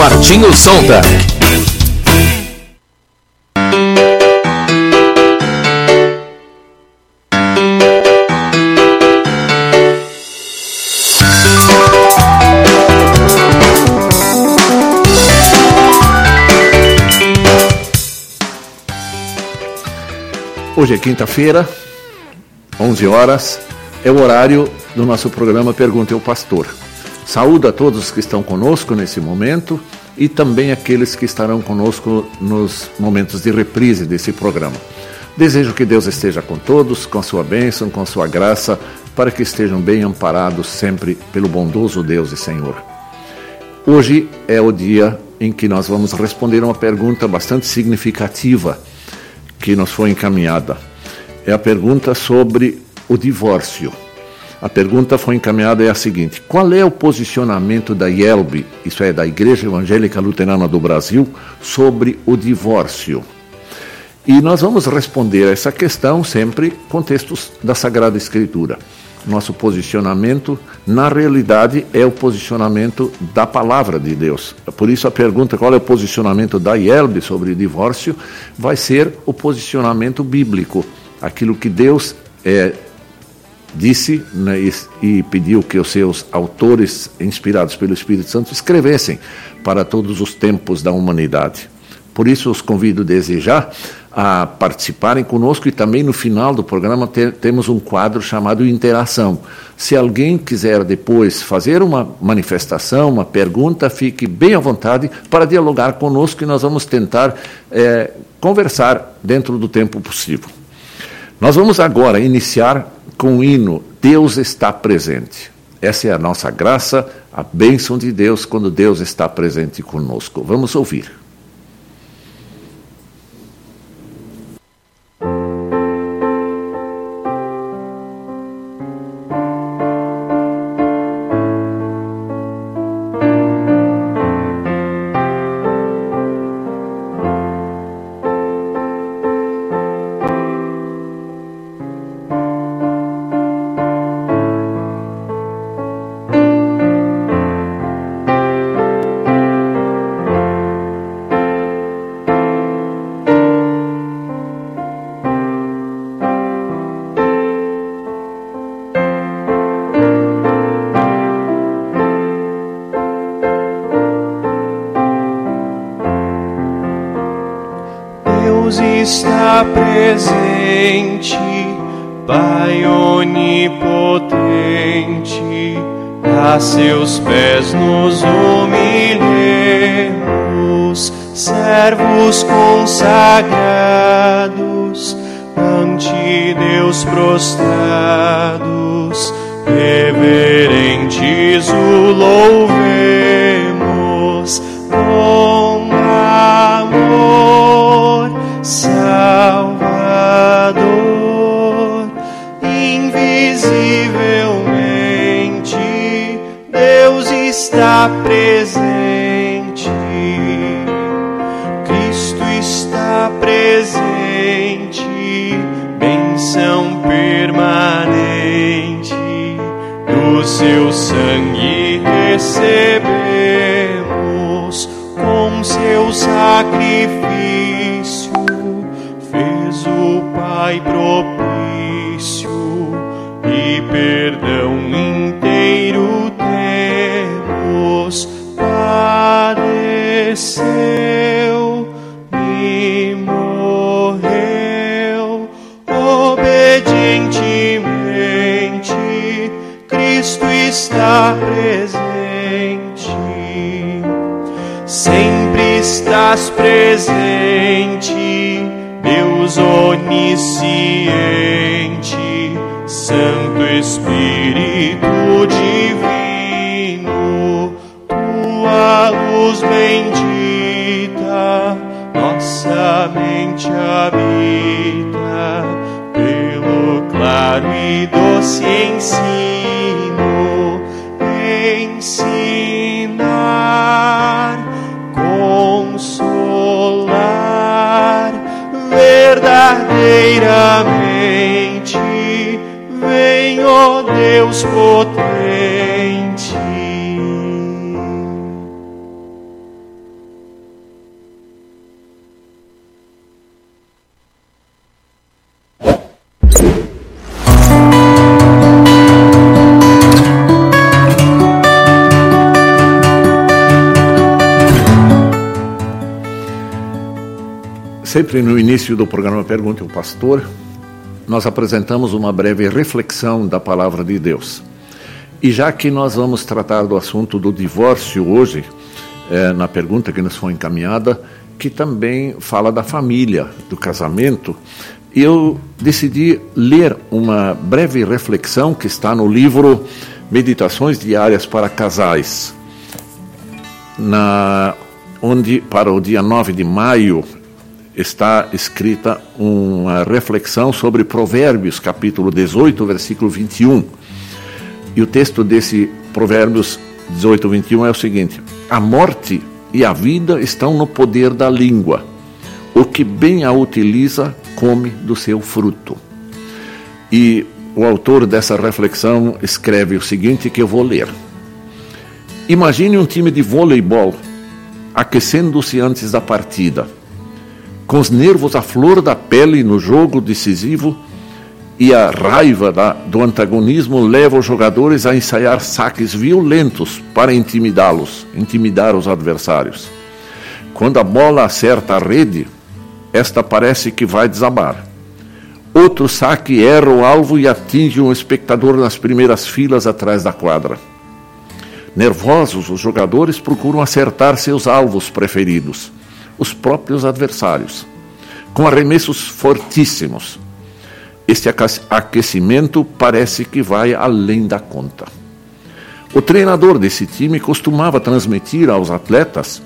Martinho Sonda. Hoje é quinta-feira, 11 horas, é o horário do nosso programa Pergunte ao Pastor. Saúdo a todos que estão conosco nesse momento e também aqueles que estarão conosco nos momentos de reprise desse programa. Desejo que Deus esteja com todos, com a sua bênção, com a sua graça, para que estejam bem amparados sempre pelo bondoso Deus e Senhor. Hoje é o dia em que nós vamos responder uma pergunta bastante significativa que nos foi encaminhada. É a pergunta sobre o divórcio. A pergunta foi encaminhada é a seguinte: qual é o posicionamento da IELB, isso é, da Igreja Evangélica Luterana do Brasil, sobre o divórcio? E nós vamos responder a essa questão sempre com textos da Sagrada Escritura. Nosso posicionamento, na realidade, é o posicionamento da palavra de Deus. Por isso, a pergunta qual é o posicionamento da IELB sobre o divórcio vai ser o posicionamento bíblico, aquilo que Deus é, disse né, e, pediu que os seus autores, inspirados pelo Espírito Santo, escrevessem para todos os tempos da humanidade. Por isso, os convido desde já a participarem conosco e também no final do programa ter, temos um quadro chamado Interação. Se alguém quiser depois fazer uma manifestação, uma pergunta, fique bem à vontade para dialogar conosco e nós vamos tentar é, conversar dentro do tempo possível. Nós vamos agora iniciar com o hino Deus está presente. Essa é a nossa graça, a bênção de Deus quando Deus está presente conosco. Vamos ouvir. Presente, Pai onipotente, a seus pés nos humilhemos, servos consagrados, ante Deus prostrados, reverentes o louvemos. Sempre no início do programa Pergunte ao Pastor, nós apresentamos uma breve reflexão da palavra de Deus. E já que nós vamos tratar do assunto do divórcio hoje, é, na pergunta que nos foi encaminhada, que também fala da família, do casamento, eu decidi ler uma breve reflexão que está no livro Meditações Diárias para Casais, na, onde, para o dia 9 de maio, está escrita uma reflexão sobre Provérbios, capítulo 18, versículo 21. E o texto desse Provérbios 18, 21 é o seguinte: A morte e a vida estão no poder da língua. O que bem a utiliza, come do seu fruto. E o autor dessa reflexão escreve o seguinte que eu vou ler. Imagine um time de voleibol aquecendo-se antes da partida com os nervos à flor da pele no jogo decisivo e a raiva da, do antagonismo leva os jogadores a ensaiar saques violentos para intimidá-los, intimidar os adversários. Quando a bola acerta a rede, esta parece que vai desabar. Outro saque erra o alvo e atinge um espectador nas primeiras filas atrás da quadra. Nervosos, os jogadores procuram acertar seus alvos preferidos os próprios adversários, com arremessos fortíssimos. Este aquecimento parece que vai além da conta. O treinador desse time costumava transmitir aos atletas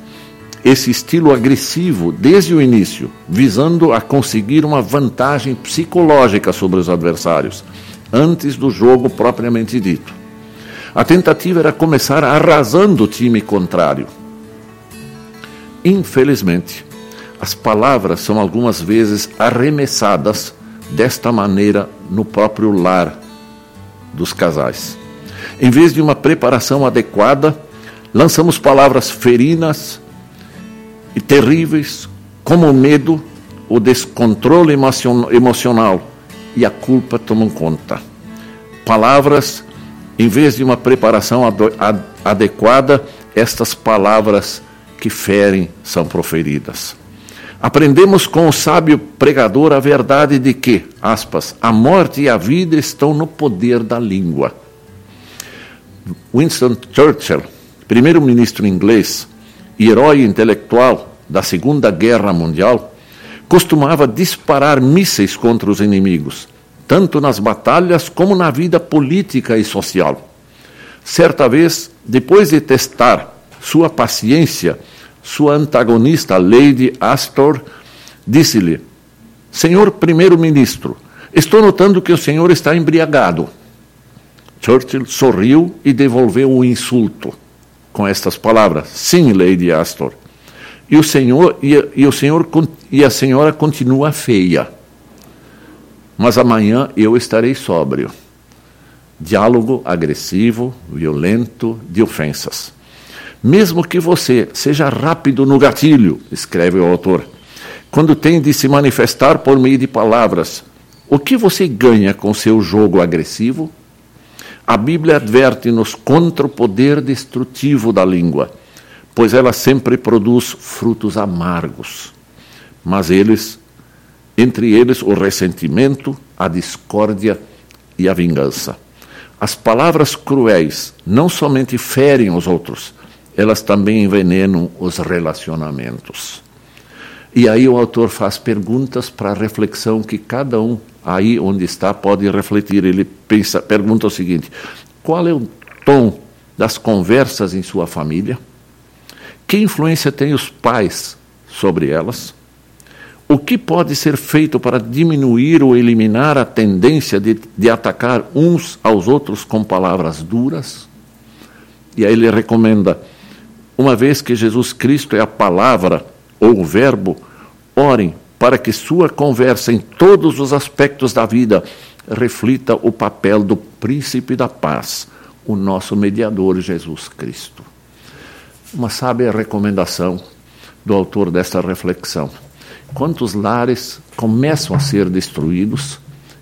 esse estilo agressivo desde o início, visando a conseguir uma vantagem psicológica sobre os adversários, antes do jogo propriamente dito. A tentativa era começar arrasando o time contrário, Infelizmente, as palavras são algumas vezes arremessadas desta maneira no próprio lar dos casais. Em vez de uma preparação adequada, lançamos palavras ferinas e terríveis, como o medo, o descontrole emocional e a culpa tomam conta. Palavras, em vez de uma preparação adequada, estas palavras que ferem são proferidas. Aprendemos com o sábio pregador a verdade de que, aspas, a morte e a vida estão no poder da língua. Winston Churchill, primeiro-ministro inglês e herói intelectual da Segunda Guerra Mundial, costumava disparar mísseis contra os inimigos, tanto nas batalhas como na vida política e social. Certa vez, depois de testar sua paciência sua antagonista, Lady Astor, disse-lhe: Senhor primeiro-ministro, estou notando que o senhor está embriagado. Churchill sorriu e devolveu o insulto com estas palavras: Sim, Lady Astor. E o senhor e, e o senhor e a senhora continua feia. Mas amanhã eu estarei sóbrio. Diálogo agressivo, violento, de ofensas. Mesmo que você seja rápido no gatilho, escreve o autor, quando tem de se manifestar por meio de palavras, o que você ganha com seu jogo agressivo? A Bíblia adverte-nos contra o poder destrutivo da língua, pois ela sempre produz frutos amargos. Mas eles, entre eles o ressentimento, a discórdia e a vingança. As palavras cruéis não somente ferem os outros, elas também envenenam os relacionamentos. E aí o autor faz perguntas para reflexão que cada um aí onde está pode refletir. Ele pensa, pergunta o seguinte: qual é o tom das conversas em sua família? Que influência têm os pais sobre elas? O que pode ser feito para diminuir ou eliminar a tendência de, de atacar uns aos outros com palavras duras? E aí ele recomenda uma vez que Jesus Cristo é a palavra ou o verbo, orem para que sua conversa em todos os aspectos da vida reflita o papel do príncipe da paz, o nosso mediador Jesus Cristo. Uma sábia recomendação do autor desta reflexão. Quantos lares começam a ser destruídos,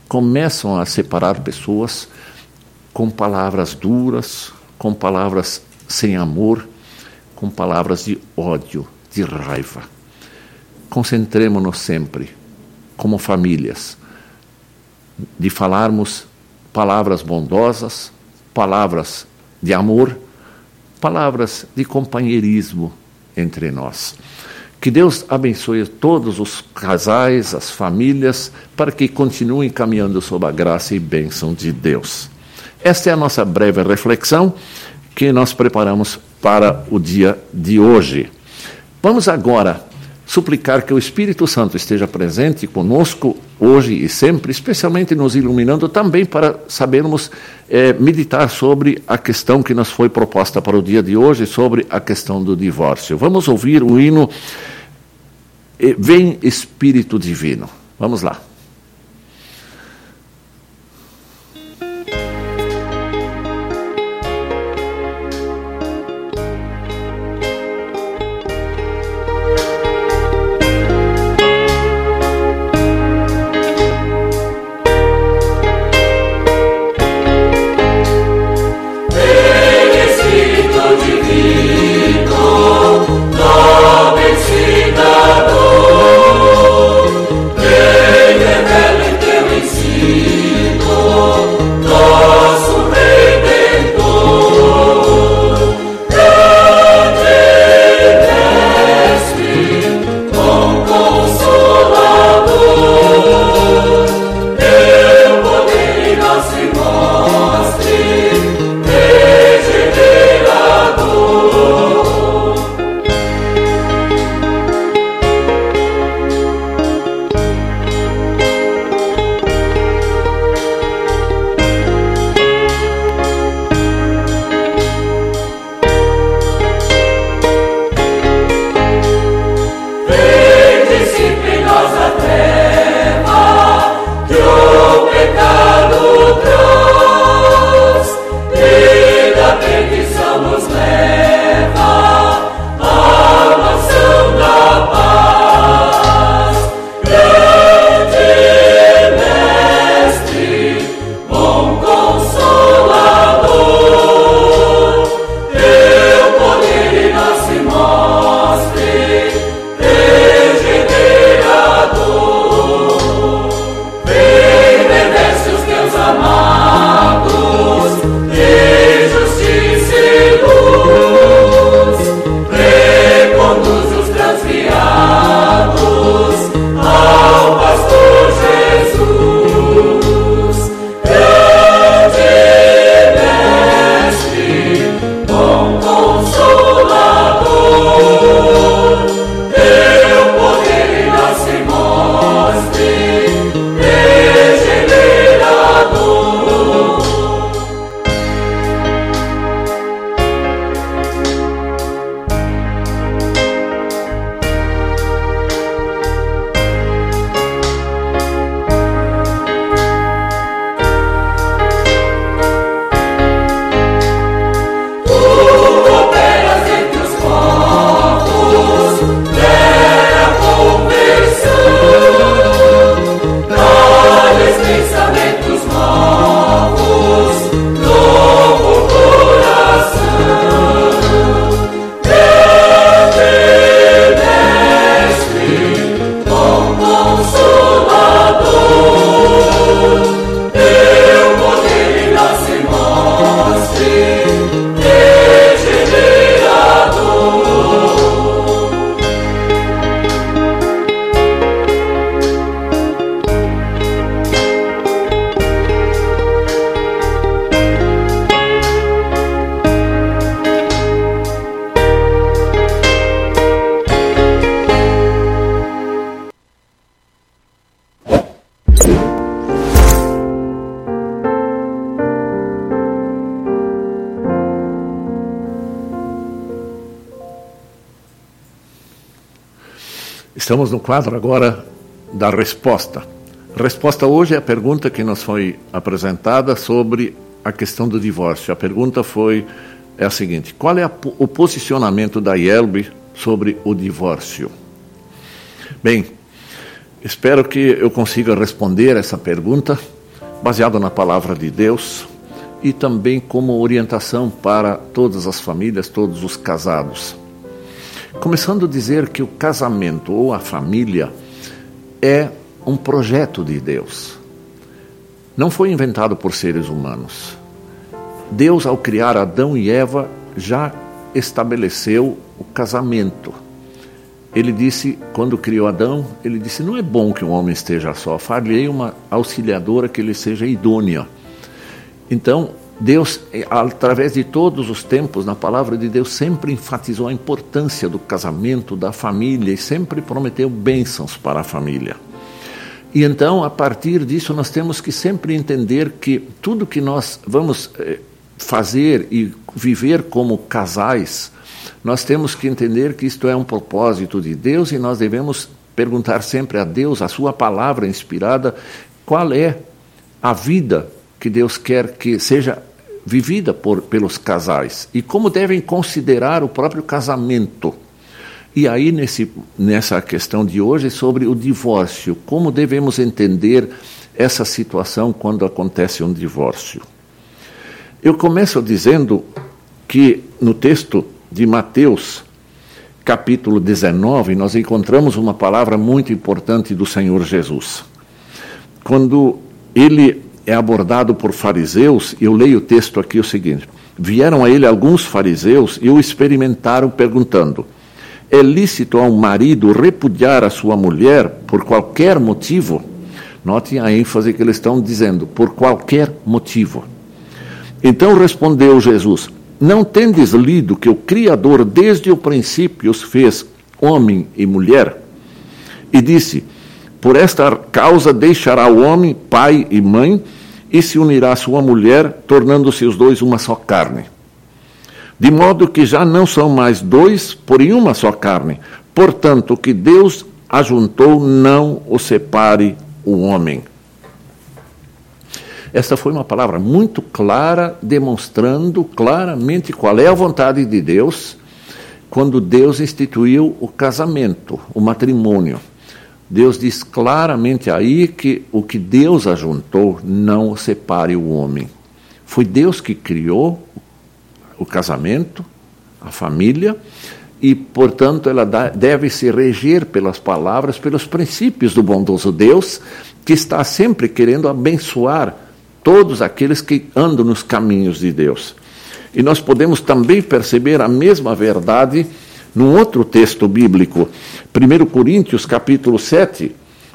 começam a separar pessoas com palavras duras, com palavras sem amor, com palavras de ódio, de raiva. concentremos-nos sempre, como famílias, de falarmos palavras bondosas, palavras de amor, palavras de companheirismo entre nós. Que Deus abençoe todos os casais, as famílias, para que continuem caminhando sob a graça e bênção de Deus. Esta é a nossa breve reflexão que nós preparamos para o dia de hoje. Vamos agora suplicar que o Espírito Santo esteja presente conosco hoje e sempre, especialmente nos iluminando também para sabermos é, meditar sobre a questão que nos foi proposta para o dia de hoje, sobre a questão do divórcio. Vamos ouvir o hino Vem Espírito Divino. Vamos lá. No quadro agora da resposta. Resposta hoje é a pergunta que nos foi apresentada sobre a questão do divórcio. A pergunta foi é a seguinte: qual é a, o posicionamento da IELB sobre o divórcio? Bem, espero que eu consiga responder essa pergunta baseado na palavra de Deus e também como orientação para todas as famílias, todos os casados. Começando a dizer que o casamento ou a família é um projeto de Deus. Não foi inventado por seres humanos. Deus, ao criar Adão e Eva, já estabeleceu o casamento. Ele disse, quando criou Adão, ele disse: Não é bom que o homem esteja só, farei uma auxiliadora que ele seja idônea. Então, Deus, através de todos os tempos, na palavra de Deus, sempre enfatizou a importância do casamento, da família e sempre prometeu bênçãos para a família. E então, a partir disso, nós temos que sempre entender que tudo que nós vamos eh, fazer e viver como casais, nós temos que entender que isto é um propósito de Deus e nós devemos perguntar sempre a Deus, a Sua palavra inspirada, qual é a vida que Deus quer que seja vivida por, pelos casais e como devem considerar o próprio casamento. E aí, nesse, nessa questão de hoje, sobre o divórcio, como devemos entender essa situação quando acontece um divórcio? Eu começo dizendo que no texto de Mateus, capítulo 19, nós encontramos uma palavra muito importante do Senhor Jesus. Quando ele é abordado por fariseus, eu leio o texto aqui o seguinte: Vieram a ele alguns fariseus e o experimentaram perguntando: é lícito a um marido repudiar a sua mulher por qualquer motivo? Notem a ênfase que eles estão dizendo, por qualquer motivo. Então respondeu Jesus: Não tendes lido que o Criador desde o princípio os fez homem e mulher? E disse: Por esta causa deixará o homem pai e mãe e se unirá à sua mulher, tornando-se os dois uma só carne de modo que já não são mais dois, porém uma só carne. Portanto, o que Deus ajuntou, não o separe o homem. Esta foi uma palavra muito clara, demonstrando claramente qual é a vontade de Deus quando Deus instituiu o casamento, o matrimônio. Deus diz claramente aí que o que Deus ajuntou não separe o homem. Foi Deus que criou o casamento, a família, e, portanto, ela deve se reger pelas palavras, pelos princípios do bondoso Deus, que está sempre querendo abençoar todos aqueles que andam nos caminhos de Deus. E nós podemos também perceber a mesma verdade num outro texto bíblico, 1 Coríntios capítulo 7,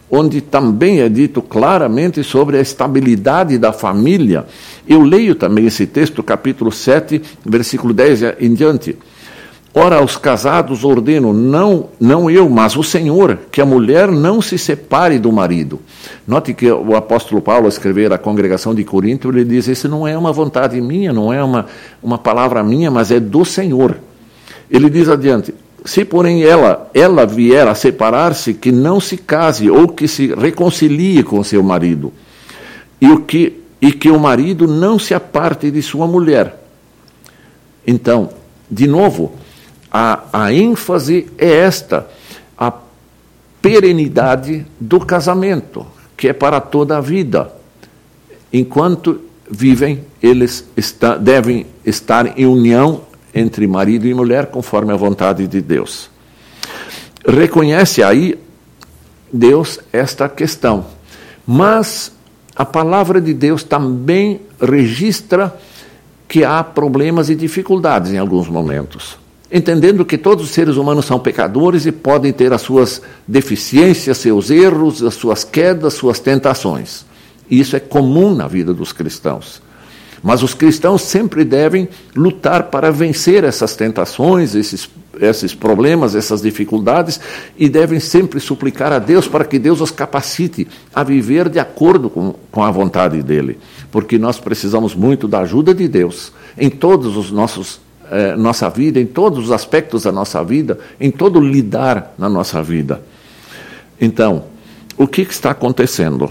onde também é dito claramente sobre a estabilidade da família. Eu leio também esse texto, capítulo 7, versículo 10 em diante. Ora, aos casados ordeno, não, não eu, mas o Senhor, que a mulher não se separe do marido. Note que o apóstolo Paulo, escrever à congregação de Corinto, ele diz: Isso não é uma vontade minha, não é uma, uma palavra minha, mas é do Senhor. Ele diz adiante: se, porém, ela, ela vier a separar-se, que não se case ou que se reconcilie com seu marido, e, o que, e que o marido não se aparte de sua mulher. Então, de novo, a, a ênfase é esta: a perenidade do casamento, que é para toda a vida. Enquanto vivem, eles está, devem estar em união entre marido e mulher, conforme a vontade de Deus. Reconhece aí Deus esta questão. Mas a palavra de Deus também registra que há problemas e dificuldades em alguns momentos. Entendendo que todos os seres humanos são pecadores e podem ter as suas deficiências, seus erros, as suas quedas, suas tentações. Isso é comum na vida dos cristãos. Mas os cristãos sempre devem lutar para vencer essas tentações, esses, esses problemas, essas dificuldades, e devem sempre suplicar a Deus para que Deus os capacite a viver de acordo com, com a vontade dEle. Porque nós precisamos muito da ajuda de Deus em todos os nossos eh, nossa vida, em todos os aspectos da nossa vida, em todo lidar na nossa vida. Então, o que, que está acontecendo?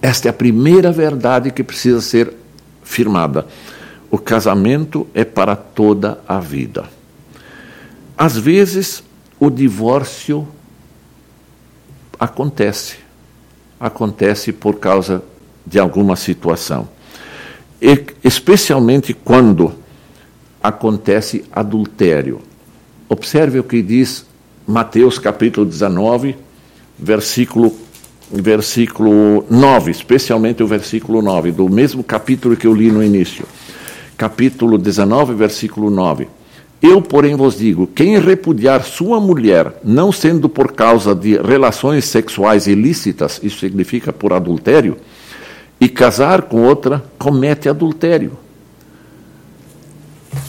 Esta é a primeira verdade que precisa ser firmada. O casamento é para toda a vida. Às vezes, o divórcio acontece. Acontece por causa de alguma situação. E, especialmente quando acontece adultério. Observe o que diz Mateus capítulo 19, versículo, versículo 9, especialmente o versículo 9, do mesmo capítulo que eu li no início. Capítulo 19, versículo 9. Eu, porém, vos digo: quem repudiar sua mulher, não sendo por causa de relações sexuais ilícitas, isso significa por adultério, e casar com outra, comete adultério.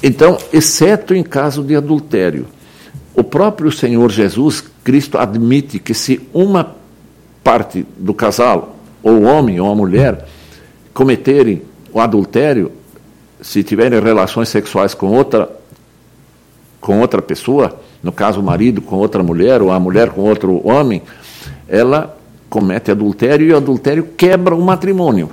Então, exceto em caso de adultério. O próprio Senhor Jesus Cristo admite que se uma parte do casal, ou o homem ou a mulher, cometerem o adultério, se tiverem relações sexuais com outra com outra pessoa, no caso o marido com outra mulher ou a mulher com outro homem, ela comete adultério e o adultério quebra o matrimônio.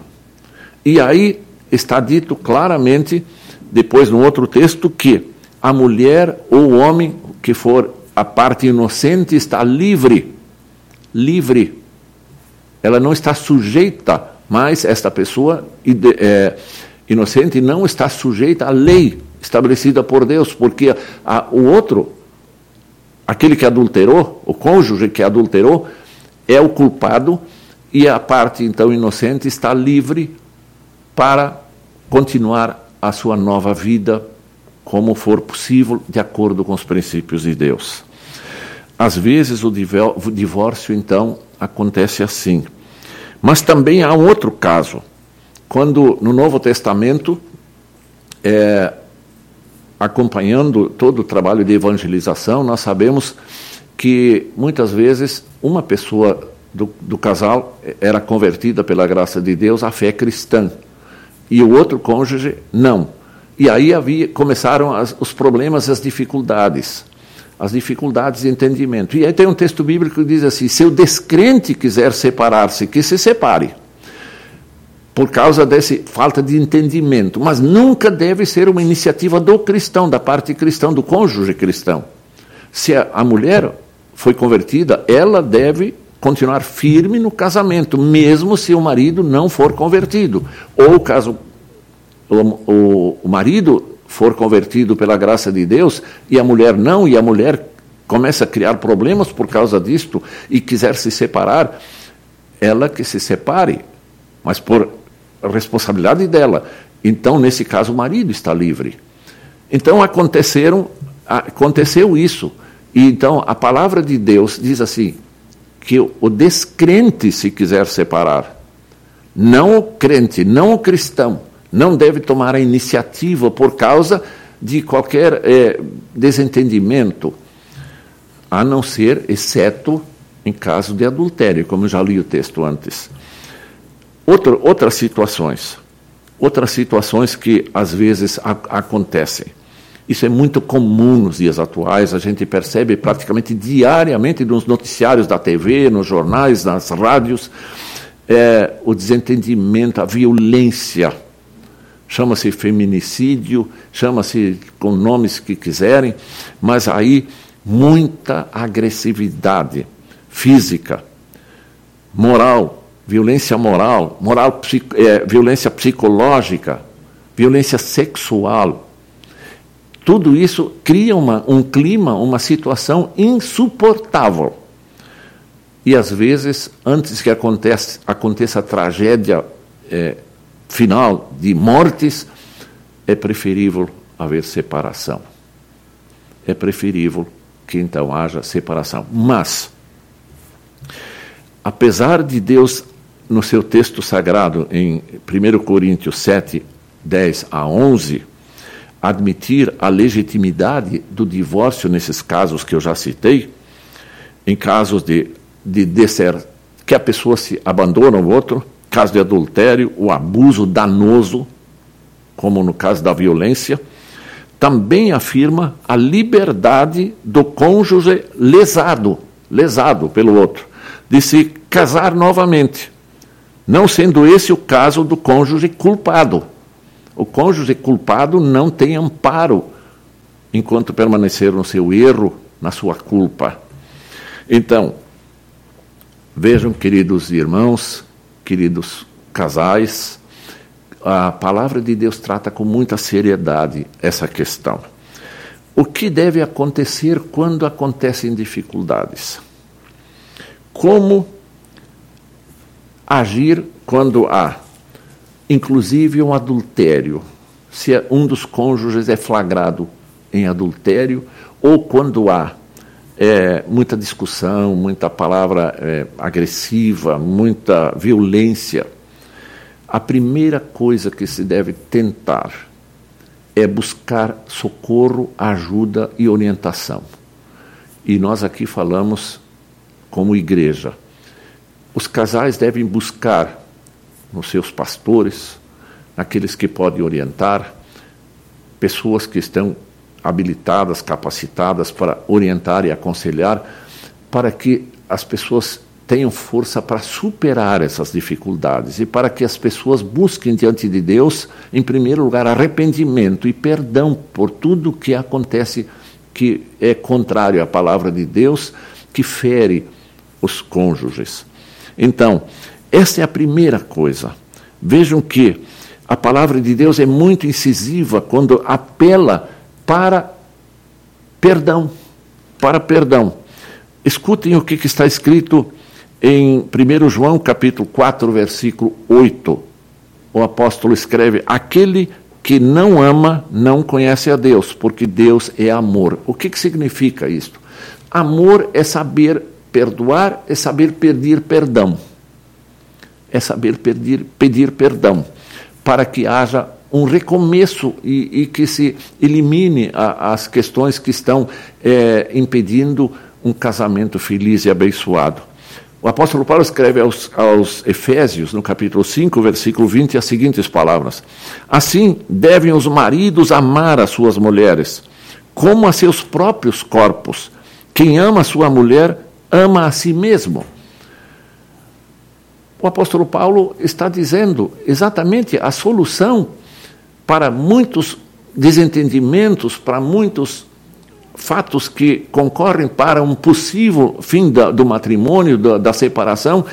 E aí está dito claramente, depois no outro texto, que a mulher ou o homem que for a parte inocente está livre. Livre. Ela não está sujeita, mas esta pessoa é, inocente não está sujeita à lei estabelecida por Deus, porque a, o outro, aquele que adulterou, o cônjuge que adulterou, é o culpado e a parte então inocente está livre para continuar a sua nova vida como for possível, de acordo com os princípios de Deus. Às vezes o divórcio, então, acontece assim. Mas também há um outro caso, quando no Novo Testamento, é, acompanhando todo o trabalho de evangelização, nós sabemos que muitas vezes uma pessoa do, do casal era convertida pela graça de Deus à fé cristã e o outro cônjuge não. E aí havia, começaram as, os problemas, as dificuldades, as dificuldades de entendimento. E aí tem um texto bíblico que diz assim: se o descrente quiser separar-se, que se separe, por causa dessa falta de entendimento. Mas nunca deve ser uma iniciativa do cristão, da parte cristã, do cônjuge cristão. Se a, mulher foi convertida, ela deve continuar firme no casamento, mesmo se o marido não for convertido. Ou caso o, o, o marido for convertido pela graça de Deus e a mulher não, e a mulher começa a criar problemas por causa disto e quiser se separar, ela que se separe, mas por responsabilidade dela. Então, nesse caso, o marido está livre. Então aconteceram, aconteceu isso. E então a palavra de Deus diz assim: que o descrente se quiser separar, não o crente, não o cristão, não deve tomar a iniciativa por causa de qualquer é, desentendimento, a não ser, exceto em caso de adultério, como já li o texto antes. Outro, outras situações, outras situações que às vezes a, acontecem. Isso é muito comum nos dias atuais, a gente percebe praticamente diariamente nos noticiários da TV, nos jornais, nas rádios, é, o desentendimento, a violência chama-se feminicídio, chama-se com nomes que quiserem, mas aí muita agressividade física, moral, violência moral, moral é, violência psicológica, violência sexual. Tudo isso cria uma, um clima, uma situação insuportável. E às vezes, antes que aconteça, aconteça a tragédia é, final de mortes, é preferível haver separação. É preferível que então haja separação. Mas, apesar de Deus, no seu texto sagrado, em 1 Coríntios 7, 10 a 11, admitir a legitimidade do divórcio nesses casos que eu já citei, em casos de, de, de ser que a pessoa se abandona o outro, caso de adultério, o abuso danoso, como no caso da violência, também afirma a liberdade do cônjuge lesado, lesado pelo outro, de se casar novamente, não sendo esse o caso do cônjuge culpado. O cônjuge culpado não tem amparo enquanto permanecer no seu erro, na sua culpa. Então, vejam, queridos irmãos, queridos casais, a palavra de Deus trata com muita seriedade essa questão. o que deve acontecer quando acontecem dificuldades? Como agir quando há, inclusive, um adultério? Se um dos cônjuges é flagrado em adultério, ou quando há é, muita discussão, muita palavra é, agressiva, muita violência. A primeira coisa que se deve tentar é buscar socorro, ajuda e orientação. E nós aqui falamos como igreja. Os casais devem buscar nos seus pastores, naqueles que podem orientar, pessoas que estão habilitadas, capacitadas para orientar e aconselhar, para que as pessoas tenham força para superar essas dificuldades e para que as pessoas busquem diante de Deus, em primeiro lugar, arrependimento e perdão por tudo que acontece que é contrário à palavra de Deus, que fere os cônjuges. Então, essa é a primeira coisa. Vejam que a palavra de Deus é muito incisiva quando apela para perdão, para perdão. Escutem o que, está escrito em 1 João capítulo 4, versículo 8. O apóstolo escreve: Aquele que não ama não conhece a Deus, porque Deus é amor. O que, que significa isto? Amor é saber perdoar, é saber pedir perdão. É saber pedir, pedir perdão, para que haja um recomeço e, e que se elimine a, as questões que estão é, impedindo um casamento feliz e abençoado. O apóstolo Paulo escreve aos, aos, Efésios, no capítulo 5, versículo 20, as seguintes palavras: Assim devem os maridos amar as suas mulheres, como a seus próprios corpos. Quem ama a sua mulher, ama a si mesmo. O apóstolo Paulo está dizendo exatamente a solução para muitos desentendimentos, para muitos fatos que concorrem para um possível fim da, do matrimônio, da, da separação,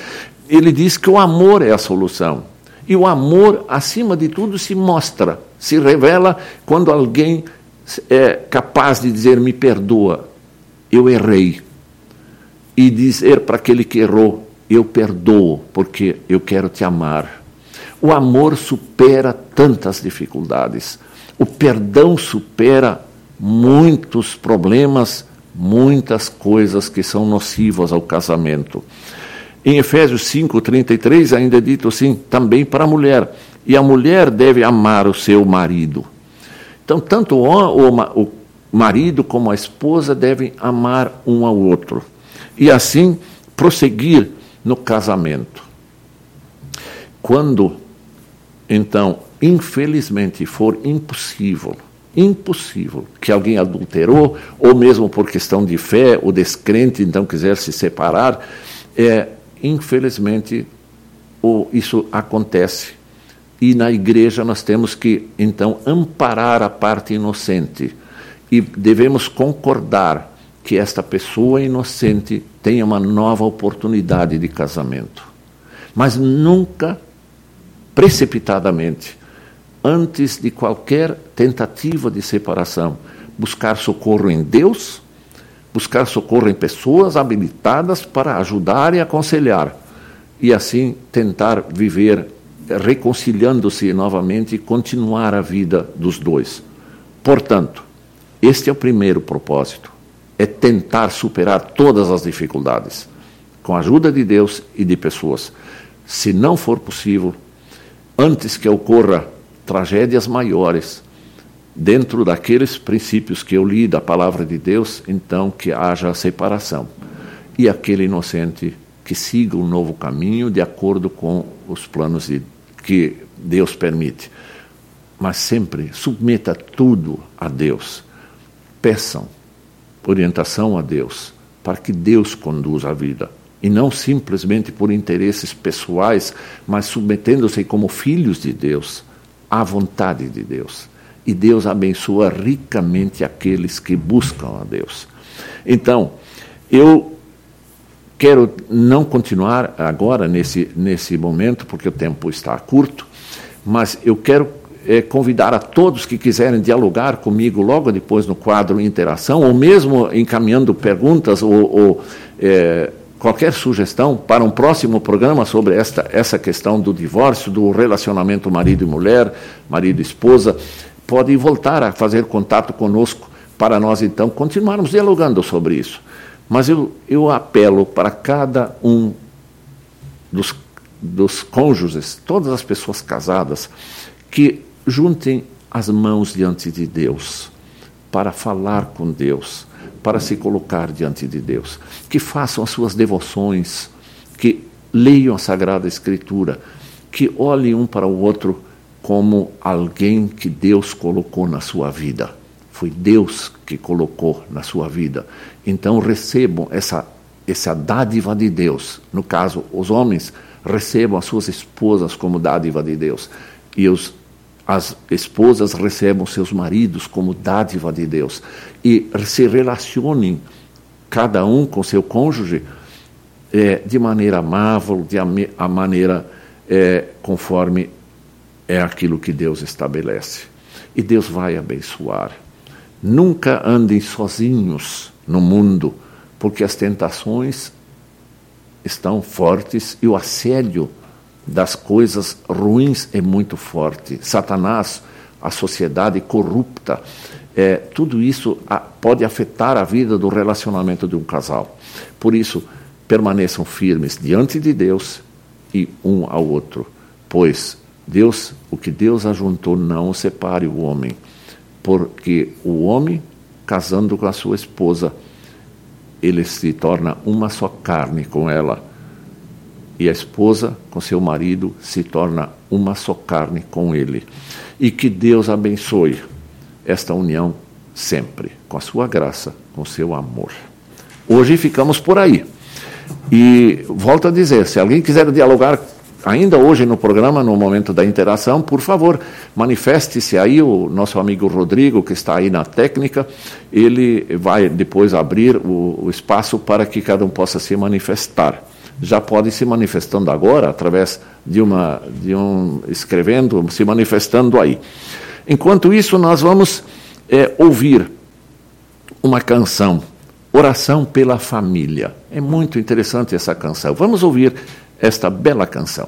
ele diz que o amor é a solução. E o amor, acima de tudo, se mostra, se revela quando alguém é capaz de dizer: Me perdoa, eu errei. E dizer para aquele que errou: Eu perdoo, porque eu quero te amar. O amor supera tantas dificuldades. O perdão supera muitos problemas, muitas coisas que são nocivas ao casamento. Em Efésios 5:33 ainda é dito assim, também para a mulher, e a mulher deve amar o seu marido. Então, tanto o, marido como a esposa devem amar um ao outro e assim prosseguir no casamento. Quando então, infelizmente, for impossível, impossível que alguém adulterou, ou mesmo por questão de fé, o descrente então quiser se separar, é, infelizmente, o, isso acontece. E na igreja nós temos que, então, amparar a parte inocente. E devemos concordar que esta pessoa inocente tenha uma nova oportunidade de casamento. Mas nunca precipitadamente, antes de qualquer tentativa de separação, buscar socorro em Deus, buscar socorro em pessoas habilitadas para ajudar e aconselhar, e assim tentar viver reconciliando-se novamente e continuar a vida dos dois. Portanto, este é o primeiro propósito: é tentar superar todas as dificuldades, com a ajuda de Deus e de pessoas. Se não for possível, antes que ocorra tragédias maiores, dentro daqueles princípios que eu li da palavra de Deus, então que haja separação. E aquele inocente que siga um novo caminho de acordo com os planos de, que Deus permite. Mas sempre submeta tudo a Deus. Peçam orientação a Deus, para que Deus conduza a vida e não simplesmente por interesses pessoais, mas submetendo-se como filhos de Deus à vontade de Deus. E Deus abençoa ricamente aqueles que buscam a Deus. Então, eu quero não continuar agora nesse, nesse momento, porque o tempo está curto, mas eu quero é, convidar a todos que quiserem dialogar comigo logo depois no quadro Interação, ou mesmo encaminhando perguntas ou, ou é, qualquer sugestão para um próximo programa sobre esta, essa questão do divórcio, do relacionamento marido e mulher, marido e esposa, pode voltar a fazer contato conosco para nós então continuarmos dialogando sobre isso. Mas eu, eu apelo para cada um dos, dos cônjuges, todas as pessoas casadas, que juntem as mãos diante de Deus para falar com Deus para se colocar diante de Deus, que façam as suas devoções, que leiam a Sagrada Escritura, que olhem um para o outro como alguém que Deus colocou na sua vida. Foi Deus que colocou na sua vida. Então recebam essa, essa dádiva de Deus. No caso, os homens recebam as suas esposas como dádiva de Deus. E os as esposas recebam seus maridos como dádiva de Deus e se relacionem cada um com seu cônjuge é, de maneira amável, de a, maneira é, conforme é aquilo que Deus estabelece. E Deus vai abençoar. Nunca andem sozinhos no mundo, porque as tentações estão fortes e o assédio das coisas ruins é muito forte. Satanás, a sociedade corrupta, é, tudo isso pode afetar a vida do relacionamento de um casal. Por isso, permaneçam firmes diante de Deus e um ao outro, pois Deus, o que Deus ajuntou, não separe o homem, porque o homem, casando com a sua esposa, ele se torna uma só carne com ela e a esposa com seu marido se torna uma só carne com ele. E que Deus abençoe esta união sempre, com a sua graça, com seu amor. Hoje ficamos por aí. E volto a dizer, se alguém quiser dialogar ainda hoje no programa, no momento da interação, por favor, manifeste-se aí, o nosso amigo Rodrigo, que está aí na técnica, ele vai depois abrir o, o espaço para que cada um possa se manifestar já pode se manifestando agora através de uma de um escrevendo, se manifestando aí. Enquanto isso, nós vamos é, ouvir uma canção, Oração pela Família. É muito interessante essa canção. Vamos ouvir esta bela canção.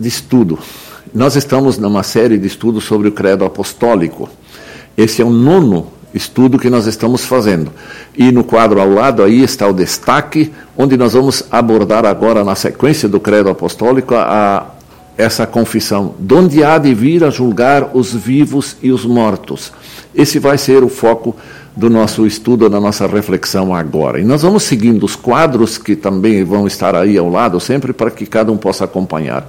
de estudo. Nós estamos numa série de estudos sobre o credo apostólico. Esse é o nono estudo que nós estamos fazendo. E no quadro ao lado aí está o destaque, onde nós vamos abordar agora, na sequência do credo apostólico, a, essa confissão. Donde há de vir a julgar os vivos e os mortos. Esse vai ser o foco do nosso estudo, da nossa reflexão agora. E nós vamos seguindo os quadros que também vão estar aí ao lado, sempre para que cada um possa acompanhar.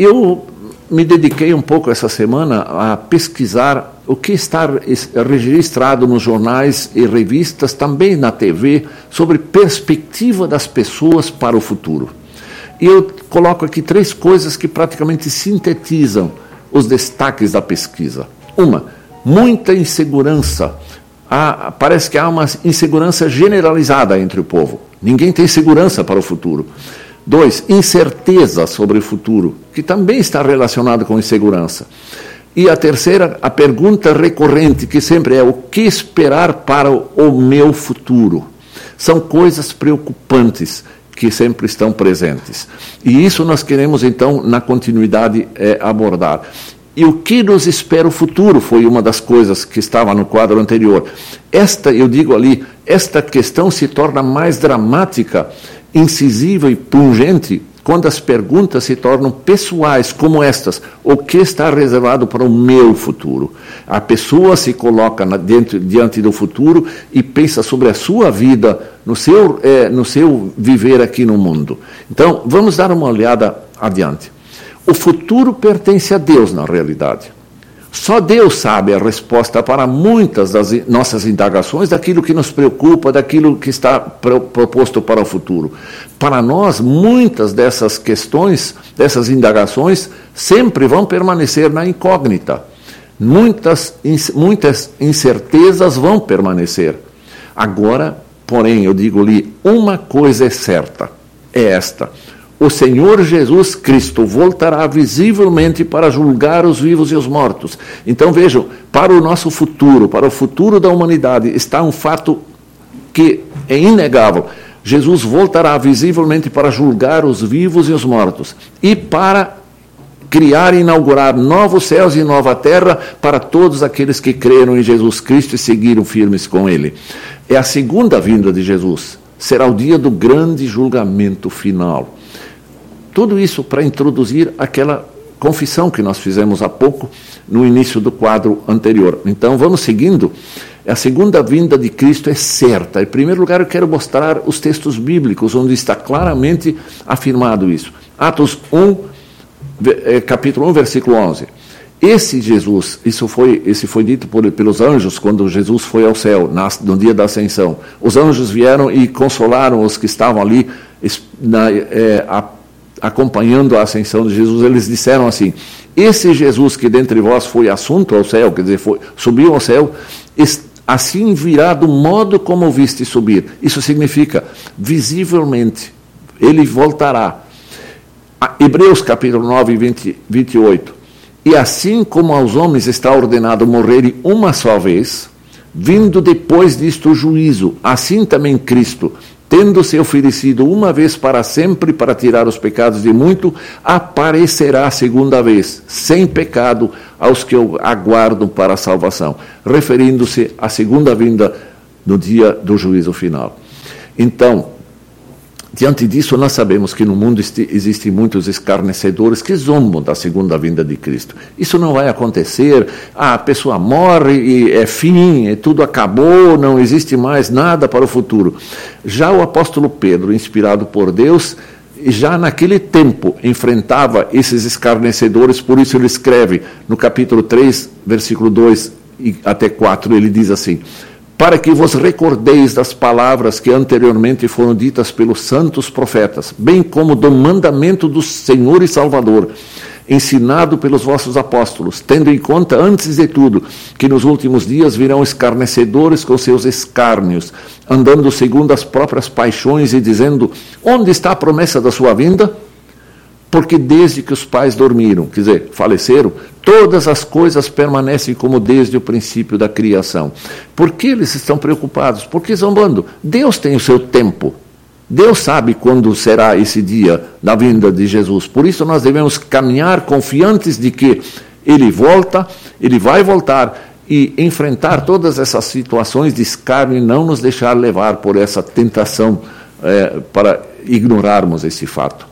Eu me dediquei um pouco essa semana a pesquisar o que está registrado nos jornais e revistas, também na TV, sobre perspectiva das pessoas para o futuro. E eu coloco aqui três coisas que praticamente sintetizam os destaques da pesquisa. Uma, muita insegurança parece que há uma insegurança generalizada entre o povo. Ninguém tem segurança para o futuro. Dois, incerteza sobre o futuro, que também está relacionado com insegurança. E a terceira, a pergunta recorrente, que sempre é: o que esperar para o meu futuro? São coisas preocupantes que sempre estão presentes. E isso nós queremos, então, na continuidade, é, abordar. E o que nos espera o futuro foi uma das coisas que estava no quadro anterior. Esta, eu digo ali, esta questão se torna mais dramática, incisiva e pungente quando as perguntas se tornam pessoais, como estas: o que está reservado para o meu futuro? A pessoa se coloca na, dentro, diante do futuro e pensa sobre a sua vida, no seu, eh, no seu viver aqui no mundo. Então, vamos dar uma olhada adiante. O futuro pertence a Deus, na realidade. Só Deus sabe a resposta para muitas das nossas indagações, daquilo que nos preocupa, daquilo que está proposto para o futuro. Para nós, muitas dessas questões, dessas indagações, sempre vão permanecer na incógnita. Muitas, muitas incertezas vão permanecer. Agora, porém, eu digo-lhe: uma coisa é certa, é esta o Senhor Jesus Cristo voltará visivelmente para julgar os vivos e os mortos. Então vejam, para o nosso futuro, para o futuro da humanidade, está um fato que é inegável. Jesus voltará visivelmente para julgar os vivos e os mortos e para criar e inaugurar novos céus e nova terra para todos aqueles que creram em Jesus Cristo e seguiram firmes com Ele. É a segunda vinda de Jesus. Será o dia do grande julgamento final. Tudo isso para introduzir aquela confissão que nós fizemos há pouco no início do quadro anterior. Então vamos seguindo. A segunda vinda de Cristo é certa. Em primeiro lugar, eu quero mostrar os textos bíblicos onde está claramente afirmado isso. Atos 1, eh, capítulo 1, versículo 11. Esse Jesus, isso foi, esse foi dito por, pelos anjos quando Jesus foi ao céu, no dia da ascensão. Os anjos vieram e consolaram os que estavam ali na, é, a, acompanhando a ascensão de Jesus, eles disseram assim: Esse Jesus que dentre vós foi assunto ao céu, quer dizer, foi, subiu ao céu, assim virá do modo como o viste subir. Isso significa, visivelmente, ele voltará. Hebreus capítulo 9, 20, 28. E assim como aos homens está ordenado morrerem uma só vez, vindo depois disto o juízo, assim também Cristo tendo se oferecido uma vez para sempre para tirar os pecados de muito, aparecerá a segunda vez, sem pecado, aos que o aguardam para a salvação, referindo-se à segunda vinda no dia do juízo final. Então, Diante disso, nós sabemos que no mundo existem muitos escarnecedores que zombam da segunda vinda de Cristo. Isso não vai acontecer. Ah, a pessoa morre e é fim, e tudo acabou, não existe mais nada para o futuro. Já o apóstolo Pedro, inspirado por Deus, já naquele tempo enfrentava esses escarnecedores, por isso ele escreve no capítulo 3, versículo 2 até 4, ele diz assim: para que vos recordeis das palavras que anteriormente foram ditas pelos santos profetas, bem como do mandamento do Senhor e Salvador, ensinado pelos vossos apóstolos, tendo em conta, antes de tudo, que nos últimos dias virão escarnecedores com seus escárnios, andando segundo as próprias paixões e dizendo: Onde está a promessa da sua vinda? Porque desde que os pais dormiram, quer dizer, faleceram, todas as coisas permanecem como desde o princípio da criação. Por que eles estão preocupados? Porque zombando. Deus tem o seu tempo. Deus sabe quando será esse dia da vinda de Jesus. Por isso nós devemos caminhar confiantes de que ele volta, ele vai voltar e enfrentar todas essas situações de escárnio e não nos deixar levar por essa tentação é, para ignorarmos esse fato.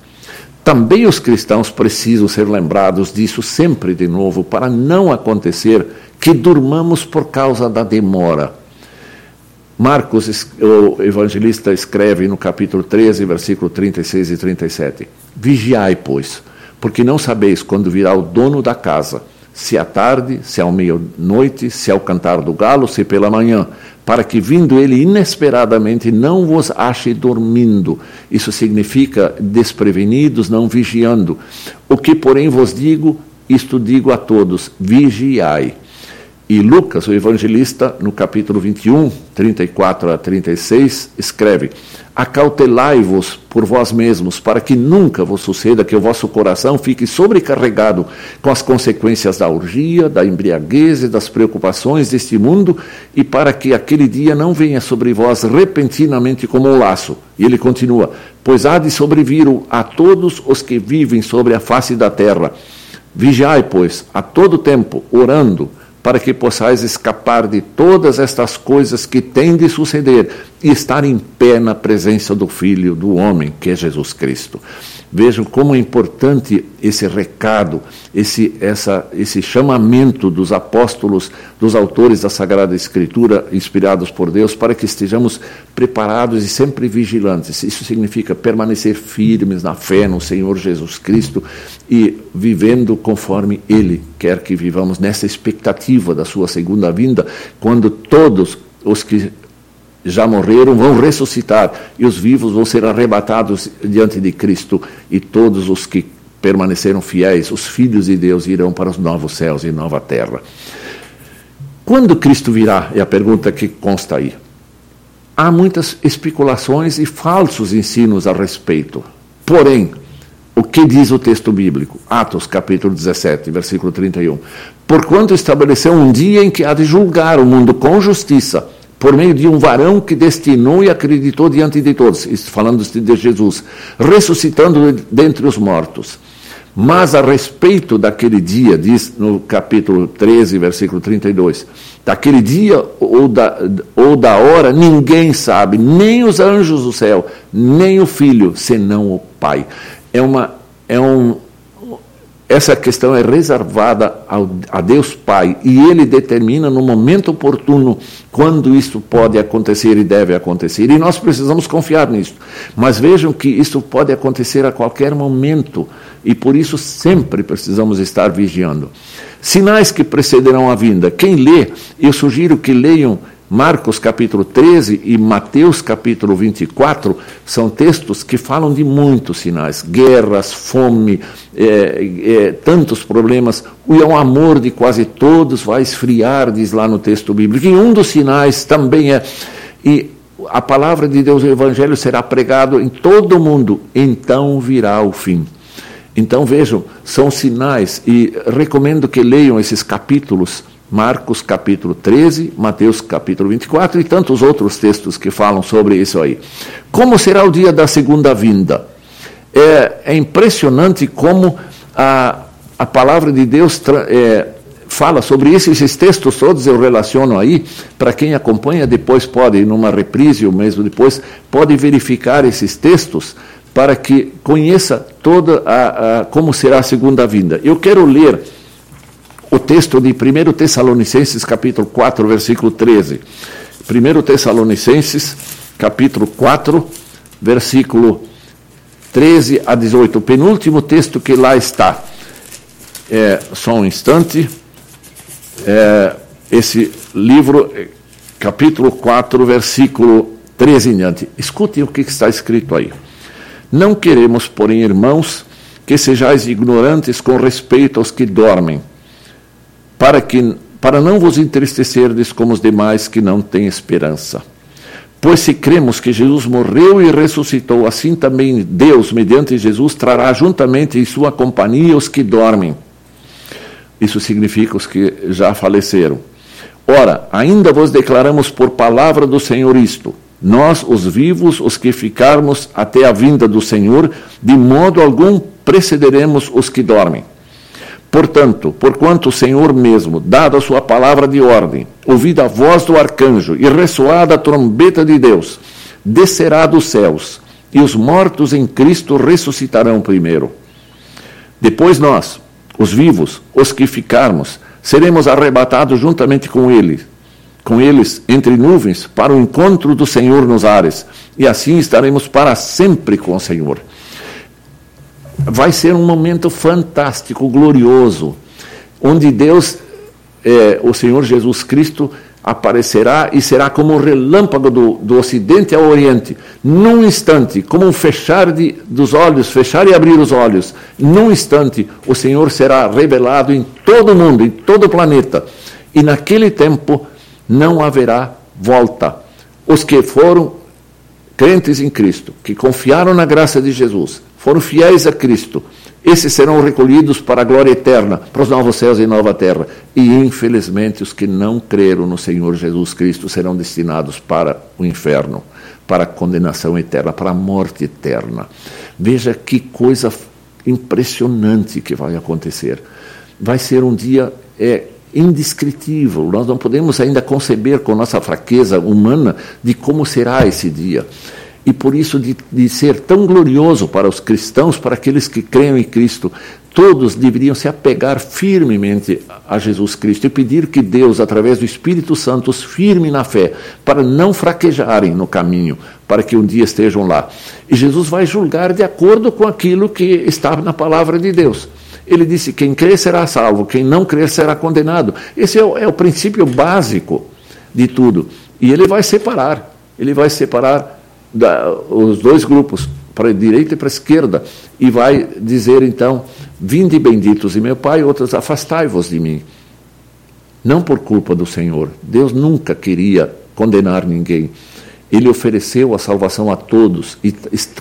Também os cristãos precisam ser lembrados disso sempre de novo, para não acontecer que durmamos por causa da demora. Marcos, o evangelista, escreve no capítulo 13, versículo 36 e 37. Vigiai, pois, porque não sabeis quando virá o dono da casa, se à tarde, se ao meia-noite, se ao cantar do galo, se pela manhã, para que vindo ele inesperadamente não vos ache dormindo. Isso significa desprevenidos, não vigiando. O que, porém, vos digo, isto digo a todos: vigiai. E Lucas, o evangelista, no capítulo 21, 34 a 36, escreve: Acautelai-vos por vós mesmos, para que nunca vos suceda que o vosso coração fique sobrecarregado com as consequências da orgia, da embriaguez e das preocupações deste mundo, e para que aquele dia não venha sobre vós repentinamente como um laço. E ele continua: Pois há de sobrevir a todos os que vivem sobre a face da terra. Vigiai, pois, a todo tempo, orando para que possais escapar de todas estas coisas que têm de suceder e estar em pé na presença do Filho do homem, que é Jesus Cristo. Vejam como é importante esse recado, esse, essa, esse chamamento dos apóstolos, dos autores da Sagrada Escritura, inspirados por Deus, para que estejamos preparados e sempre vigilantes. Isso significa permanecer firmes na fé no Senhor Jesus Cristo e vivendo conforme Ele quer que vivamos, nessa expectativa da Sua segunda vinda, quando todos os que já morreram vão ressuscitar e os vivos vão ser arrebatados diante de Cristo e todos os que permaneceram fiéis, os filhos de Deus, irão para os novos céus e nova terra. Quando Cristo virá? É a pergunta que consta aí. Há muitas especulações e falsos ensinos a respeito. Porém, O que diz o texto bíblico? Atos capítulo 17, versículo 31. Porquanto estabeleceu um dia em que há de julgar o mundo com justiça, por meio de um varão que destinou e acreditou diante de todos, falando de Jesus, ressuscitando dentre os mortos. Mas a respeito daquele dia, diz no capítulo 13, versículo 32, daquele dia ou da, ou da hora, ninguém sabe, nem os anjos do céu, nem o filho, senão o Pai. É uma, é um, essa questão é reservada ao, a Deus Pai e Ele determina no momento oportuno quando isso pode acontecer e deve acontecer. E nós precisamos confiar nisso. Mas vejam que isso pode acontecer a qualquer momento e por isso sempre precisamos estar vigiando. Sinais que precederão a vinda. Quem lê, eu sugiro que leiam Marcos capítulo 13 e Mateus capítulo 24 são textos que falam de muitos sinais: guerras, fome, é, é, tantos problemas. O amor de quase todos vai esfriar, diz lá no texto bíblico. E um dos sinais também é. E a palavra de Deus, o Evangelho, será pregado em todo o mundo, então virá o fim. Então vejam, são sinais, e recomendo que leiam esses capítulos Marcos capítulo 13, Mateus capítulo 24 e tantos outros textos que falam sobre isso aí. Como será o dia da segunda vinda? É, é impressionante como a, a palavra de Deus é, fala sobre isso. Esses textos todos eu relaciono aí. Para quem acompanha, depois pode, numa reprise ou mesmo depois, pode verificar esses textos para que conheça toda a, a como será a segunda vinda. Eu quero ler o texto de 1 Tessalonicenses, capítulo 4, versículo 13. 1 Tessalonicenses, capítulo 4, versículo 13 a 18. O penúltimo texto que lá está. É, só um instante. É, esse livro, capítulo 4, versículo 13 em diante. Escutem o que está escrito aí. Não queremos, porém, irmãos, que sejais ignorantes com respeito aos que dormem para, que, para não vos entristecerdes como os demais que não têm esperança. Pois se cremos que Jesus morreu e ressuscitou, assim também Deus, mediante Jesus, trará juntamente em sua companhia os que dormem. Isso significa os que já faleceram. Ora, ainda vos declaramos por palavra do Senhor isto: nós, os vivos, os que ficarmos até a vinda do Senhor, de modo algum precederemos os que dormem. Portanto, porquanto o Senhor mesmo, dada a sua palavra de ordem, ouvida a voz do arcanjo e ressoada a trombeta de Deus, descerá dos céus, e os mortos em Cristo ressuscitarão primeiro. Depois nós, os vivos, os que ficarmos, seremos arrebatados juntamente com eles, com eles entre nuvens, para o encontro do Senhor nos ares, e assim estaremos para sempre com o Senhor vai ser um momento fantástico, glorioso, onde Deus, é, o Senhor Jesus Cristo, aparecerá e será como um relâmpago do, do ocidente ao oriente, num instante, como um fechar de, dos olhos, fechar e abrir os olhos, num instante, o Senhor será revelado em todo o mundo, em todo o planeta, e naquele tempo não haverá volta. Os que foram crentes em Cristo, que confiaram na graça de Jesus, foram fiéis a Cristo, esses serão recolhidos para a glória eterna, para os novos céus e nova terra. E, infelizmente, os que não creram no Senhor Jesus Cristo serão destinados para o inferno, para a condenação eterna, para a morte eterna. Veja que coisa impressionante que vai acontecer. Vai ser um dia é, indescritível. Nós não podemos ainda conceber com nossa fraqueza humana de como será esse dia e por isso de, de, ser tão glorioso para os cristãos, para aqueles que creem em Cristo, todos deveriam se apegar firmemente a Jesus Cristo e pedir que Deus, através do Espírito Santo, os firme na fé, para não fraquejarem no caminho, para que um dia estejam lá. E Jesus vai julgar de acordo com aquilo que está na palavra de Deus. Ele disse: quem crer será salvo, quem não crer será condenado. Esse é o, é o princípio básico de tudo. E ele vai separar, ele vai separar da, os dois grupos, para a direita e para a esquerda, e vai dizer então: Vinde benditos e meu Pai, outros afastai-vos de mim. Não por culpa do Senhor. Deus nunca queria condenar ninguém. Ele ofereceu a salvação a todos e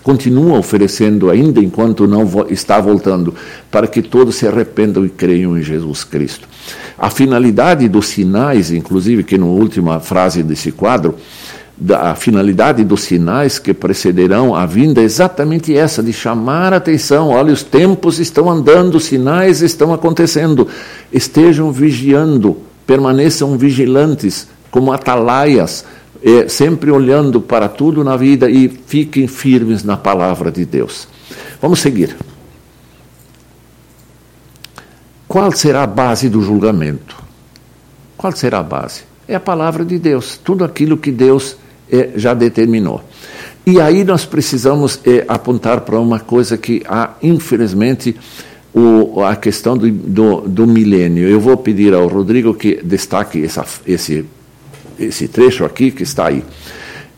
continua oferecendo ainda enquanto não está voltando, para que todos se arrependam e creiam em Jesus Cristo. A finalidade dos sinais, inclusive, que na última frase desse quadro, a finalidade dos sinais que precederão a vinda é exatamente essa, de chamar a atenção. Olha, os tempos estão andando, os sinais estão acontecendo. Estejam vigiando, permaneçam vigilantes, como atalaias, eh, sempre olhando para tudo na vida e fiquem firmes na palavra de Deus. Vamos seguir. Qual será a base do julgamento? Qual será a base? É a palavra de Deus, tudo aquilo que Deus é, já determinou. E aí nós precisamos é, apontar para uma coisa que há, infelizmente, o, a questão do, do, do, milênio. Eu vou pedir ao Rodrigo que destaque essa, esse, esse trecho aqui que está aí.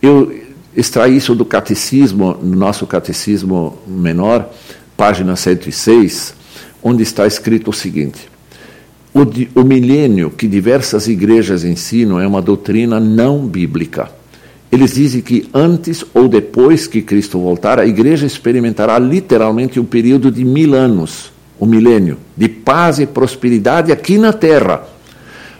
Eu extraí isso do catecismo, no nosso catecismo menor, página 106, onde está escrito o seguinte. O, o milênio que diversas igrejas ensinam é uma doutrina não bíblica eles dizem que antes ou depois que Cristo voltar, a igreja experimentará literalmente um período de mil anos, um milênio, de paz e prosperidade aqui na terra.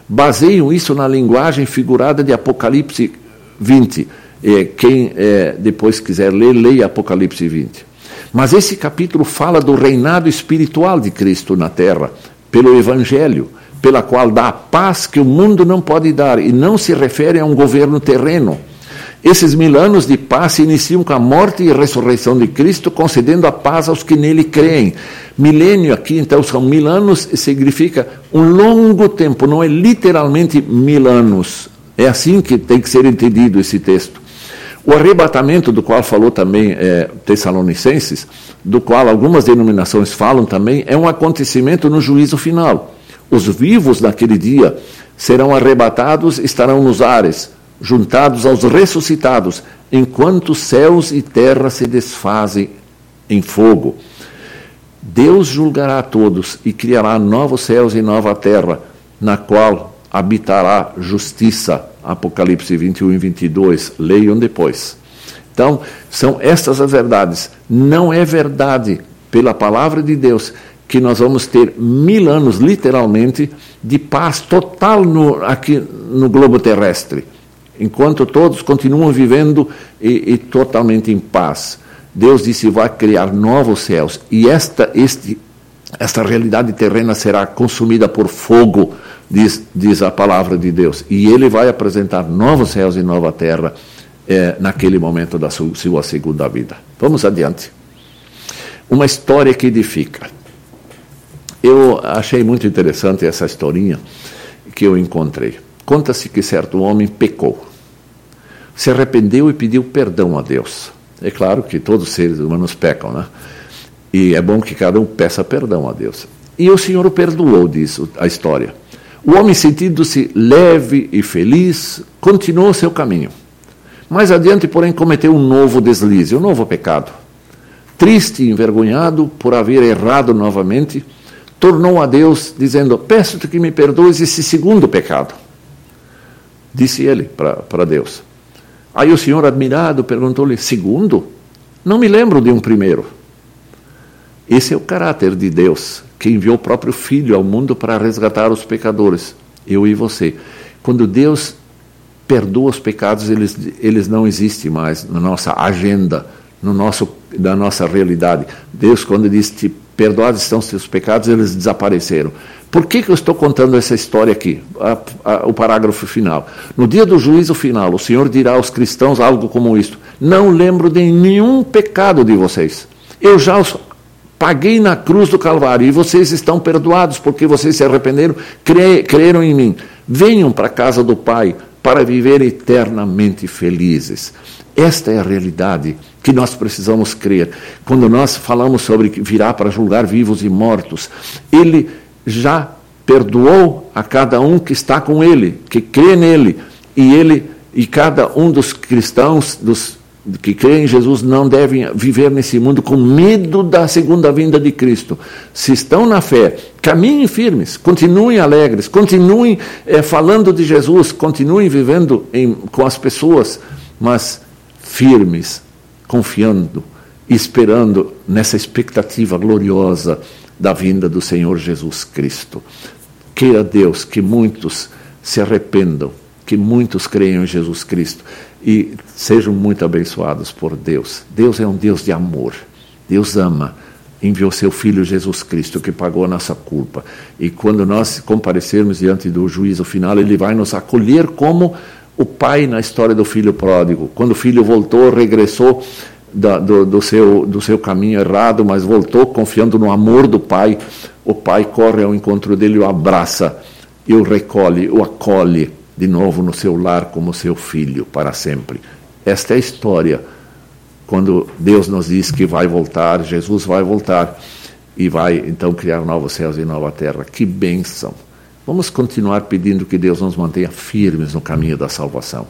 Baseiam isso na linguagem figurada de Apocalipse 20. É, quem é, depois quiser ler, leia Apocalipse 20. Mas esse capítulo fala do reinado espiritual de Cristo na terra, pelo Evangelho, pela qual dá a paz que o mundo não pode dar, e não se refere a um governo terreno esses mil anos de paz se iniciam com a morte e ressurreição de Cristo, concedendo a paz aos que nele creem. Milênio aqui, então, são mil anos, significa um longo tempo, não é literalmente mil anos. É assim que tem que ser entendido esse texto. O arrebatamento, do qual falou também é, Tessalonicenses, do qual algumas denominações falam também, é um acontecimento no juízo final. Os vivos naquele dia serão arrebatados, estarão nos ares juntados aos ressuscitados, enquanto céus e terra se desfazem em fogo. Deus julgará a todos e criará novos céus e nova terra, na qual habitará justiça. Apocalipse 21 e 22. Leiam depois. Então, são estas as verdades. Não é verdade, pela palavra de Deus, que nós vamos ter mil anos, literalmente, de paz total no, aqui no globo terrestre enquanto todos continuam vivendo e, e totalmente em paz. Deus disse vai criar novos céus e esta este esta realidade terrena será consumida por fogo, diz, diz a palavra de Deus. E ele vai apresentar novos céus e nova terra é, naquele momento da sua, sua segunda vida. Vamos adiante. Uma história que edifica. Eu achei muito interessante essa historinha que eu encontrei. Conta-se que certo homem pecou se arrependeu e pediu perdão a Deus. É claro que todos os seres humanos pecam, né? E é bom que cada um peça perdão a Deus. E o Senhor o perdoou, diz a história. O homem, sentindo-se leve e feliz, continuou seu caminho. Mais adiante, porém, cometeu um novo deslize, um novo pecado. Triste e envergonhado por haver errado novamente, tornou a Deus, dizendo: Peço-te que me perdoes esse segundo pecado. Disse ele para Deus. Aí o senhor, admirado, perguntou-lhe: segundo? Não me lembro de um primeiro. Esse é o caráter de Deus, que enviou o próprio Filho ao mundo para resgatar os pecadores, eu e você. Quando Deus perdoa os pecados, eles, eles não existem mais na nossa agenda, no nosso, na nossa realidade. Deus, quando diz: te perdoados estão os teus pecados, eles desapareceram. Por que, que eu estou contando essa história aqui? A, a, o parágrafo final. No dia do juízo final, o Senhor dirá aos cristãos algo como isto: Não lembro de nenhum pecado de vocês. Eu já os paguei na cruz do Calvário e vocês estão perdoados porque vocês se arrependeram, cre, creram em mim. Venham para a casa do Pai para viver eternamente felizes. Esta é a realidade que nós precisamos crer. Quando nós falamos sobre virá para julgar vivos e mortos, Ele já perdoou a cada um que está com ele, que crê nele, e ele e cada um dos cristãos dos que creem em Jesus não devem viver nesse mundo com medo da segunda vinda de Cristo. Se estão na fé, caminhem firmes, continuem alegres, continuem é, falando de Jesus, continuem vivendo em, com as pessoas mas firmes, confiando, esperando nessa expectativa gloriosa da vinda do Senhor Jesus Cristo. Queira Deus que muitos se arrependam, que muitos creiam em Jesus Cristo e sejam muito abençoados por Deus. Deus é um Deus de amor. Deus ama. Enviou seu Filho Jesus Cristo, que pagou a nossa culpa. E quando nós comparecermos diante do juízo final, Ele vai nos acolher como o pai na história do filho pródigo. Quando o filho voltou, regressou da, do, do, seu, do seu caminho errado, mas voltou confiando no amor do pai. O pai corre ao encontro dele, o abraça e o recolhe, o acolhe de novo no seu lar como seu filho para sempre. Esta é a história. Quando Deus nos diz que vai voltar, Jesus vai voltar e vai então criar novos céus e nova terra. Que bênção! Vamos continuar pedindo que Deus nos mantenha firmes no caminho da salvação.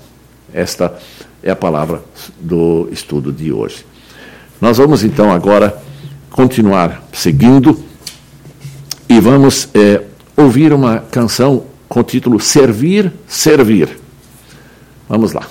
Esta é a palavra do estudo de hoje. Nós vamos então agora continuar seguindo e vamos é, ouvir uma canção com o título Servir, Servir. Vamos lá.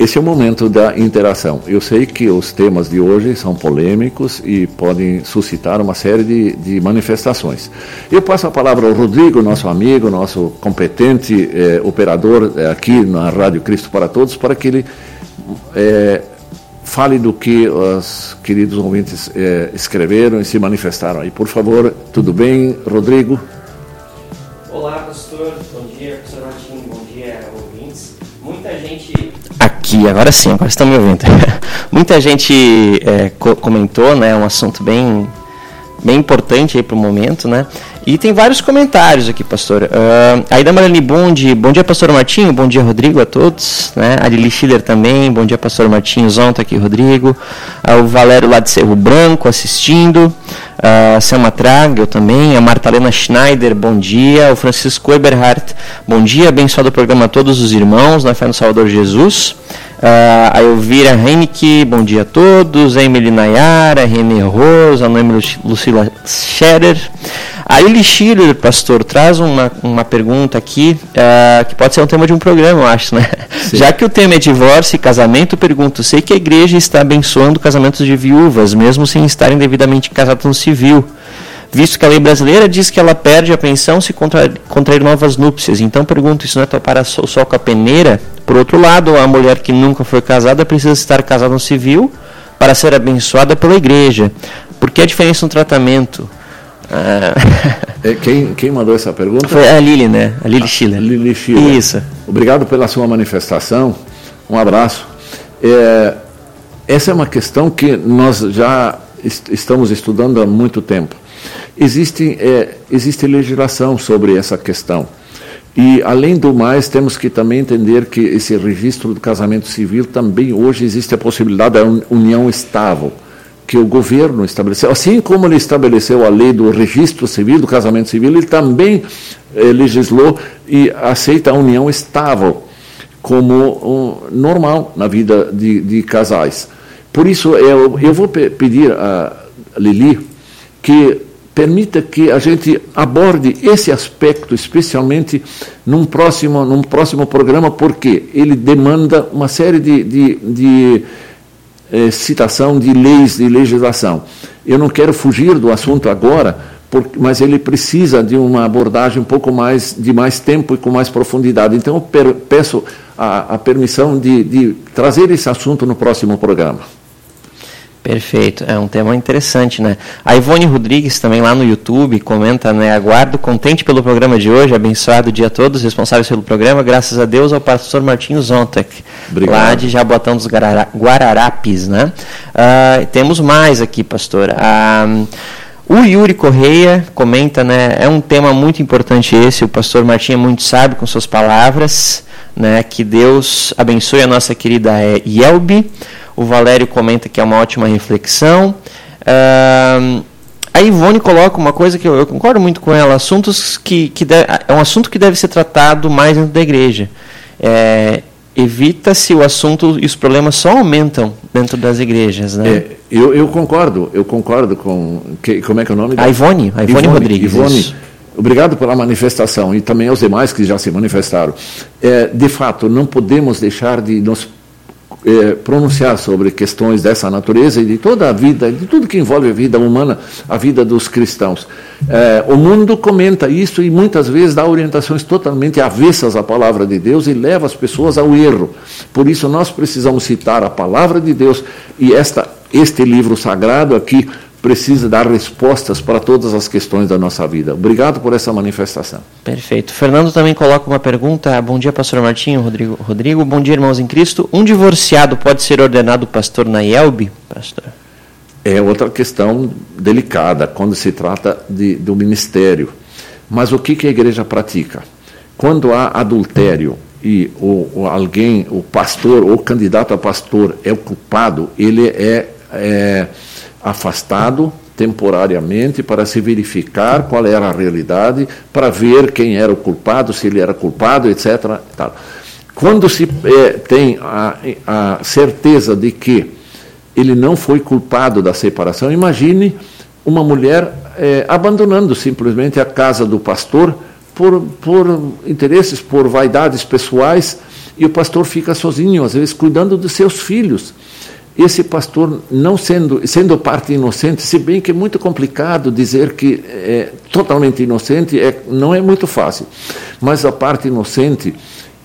Esse é o momento da interação. Eu sei que os temas de hoje são polêmicos e podem suscitar uma série de, de manifestações. Eu passo a palavra ao Rodrigo, nosso amigo, nosso competente eh, operador eh, aqui na Rádio Cristo para Todos, para que ele eh, fale do que os queridos ouvintes escreveram e se manifestaram aí. Por favor, tudo bem, Rodrigo? Agora sim, agora estão me ouvindo. Muita gente é, co comentou, né, um assunto bem, bem importante aí para o momento, né? E tem vários comentários aqui, pastor. Uh, aí da Marlene Bond, bom dia, pastor Martinho, bom dia, Rodrigo, a todos. Né? A Lili Schiller também, bom dia, pastor Martinho, Zonta aqui, Rodrigo. Uh, o Valério lá de Cerro Branco assistindo. A Selma Traga, eu também. A Martalena Schneider, bom dia. O Francisco Eberhardt, bom dia, abençoado o programa a todos os irmãos, na fé no Salvador Jesus. Uh, a Elvira Henrique, bom dia a todos. Emily Nayara, René Rosa, Noemi Lucila Scherer. A Eli Schiller, pastor, traz uma, uma pergunta aqui uh, que pode ser um tema de um programa, eu acho, né? Sim. Já que o tema é divórcio e casamento, pergunto: sei que a igreja está abençoando casamentos de viúvas, mesmo sem estarem devidamente casados no civil visto que a lei brasileira diz que ela perde a pensão se contrair, contrair novas núpcias. Então pergunto, isso não é para só com a peneira? Por outro lado, a mulher que nunca foi casada precisa estar casada no civil para ser abençoada pela igreja. Por que a diferença no tratamento? Ah. É, quem, quem mandou essa pergunta? Foi a Lili, né? A Lili Schiller. A Lili Schiller. Isso. Obrigado pela sua manifestação. Um abraço. É, essa é uma questão que nós já est estamos estudando há muito tempo. Existe, é, existe legislação sobre essa questão. E, além do mais, temos que também entender que esse registro do casamento civil também hoje existe a possibilidade da união estável que o governo estabeleceu, assim como ele estabeleceu a lei do registro civil, do casamento civil, ele também eh, legislou e aceita a união estável como um, normal na vida de, de, casais. Por isso, eu, eu vou pe pedir a Lili que permita que a gente aborde esse aspecto, especialmente num próximo, num próximo programa, porque ele demanda uma série de, de, de eh, citação de leis, de legislação. Eu não quero fugir do assunto agora, mas ele precisa de uma abordagem um pouco mais, de mais tempo e com mais profundidade. Então, eu peço a, a permissão de, de trazer esse assunto no próximo programa. Perfeito, é um tema interessante, né? A Ivone Rodrigues também lá no YouTube comenta, né? Aguardo contente pelo programa de hoje, abençoado o dia a todos, responsáveis pelo programa, graças a Deus ao pastor Martinho Zontek, Obrigado. lá de Jabotão dos Guararapes, né? Uh, temos mais aqui, pastor. Uh, o Yuri Correia comenta, né? É um tema muito importante esse, o pastor Martinho é muito sábio com suas palavras, né? Que Deus abençoe a nossa querida Yelbi. O Valério comenta que é uma ótima reflexão. Uh, a Ivone coloca uma coisa que eu, eu concordo muito com ela: assuntos que, que deve, é um assunto que deve ser tratado mais dentro da igreja. É, Evita-se o assunto e os problemas só aumentam dentro das igrejas, né? É, eu, eu concordo, eu concordo com que, como é que é o nome? A Ivone, a Ivone, Ivone Rodrigues. Ivone, obrigado pela manifestação e também aos demais que já se manifestaram. É, de fato, não podemos deixar de nos é, pronunciar sobre questões dessa natureza e de toda a vida, de tudo que envolve a vida humana, a vida dos cristãos. É, o mundo comenta isso e muitas vezes dá orientações totalmente avessas à palavra de Deus e leva as pessoas ao erro. Por isso nós precisamos citar a palavra de Deus e esta, este livro sagrado aqui precisa dar respostas para todas as questões da nossa vida. Obrigado por essa manifestação. Perfeito. Fernando também coloca uma pergunta. Bom dia, pastor Martinho, Rodrigo. Rodrigo, bom dia, irmãos em Cristo. Um divorciado pode ser ordenado pastor na IELB, pastor? É outra questão delicada quando se trata de, do ministério. Mas o que, que a igreja pratica? Quando há adultério e o, alguém, o pastor ou candidato a pastor é o culpado, ele é, é afastado temporariamente para se verificar qual era a realidade, para ver quem era o culpado, se ele era culpado, etc. Tal. Quando se é, tem a, a certeza de que ele não foi culpado da separação, imagine uma mulher é, abandonando simplesmente a casa do pastor por, por interesses, por vaidades pessoais, e o pastor fica sozinho, às vezes cuidando dos seus filhos esse pastor não sendo sendo parte inocente, se bem que é muito complicado dizer que é totalmente inocente, é, não é muito fácil, mas a parte inocente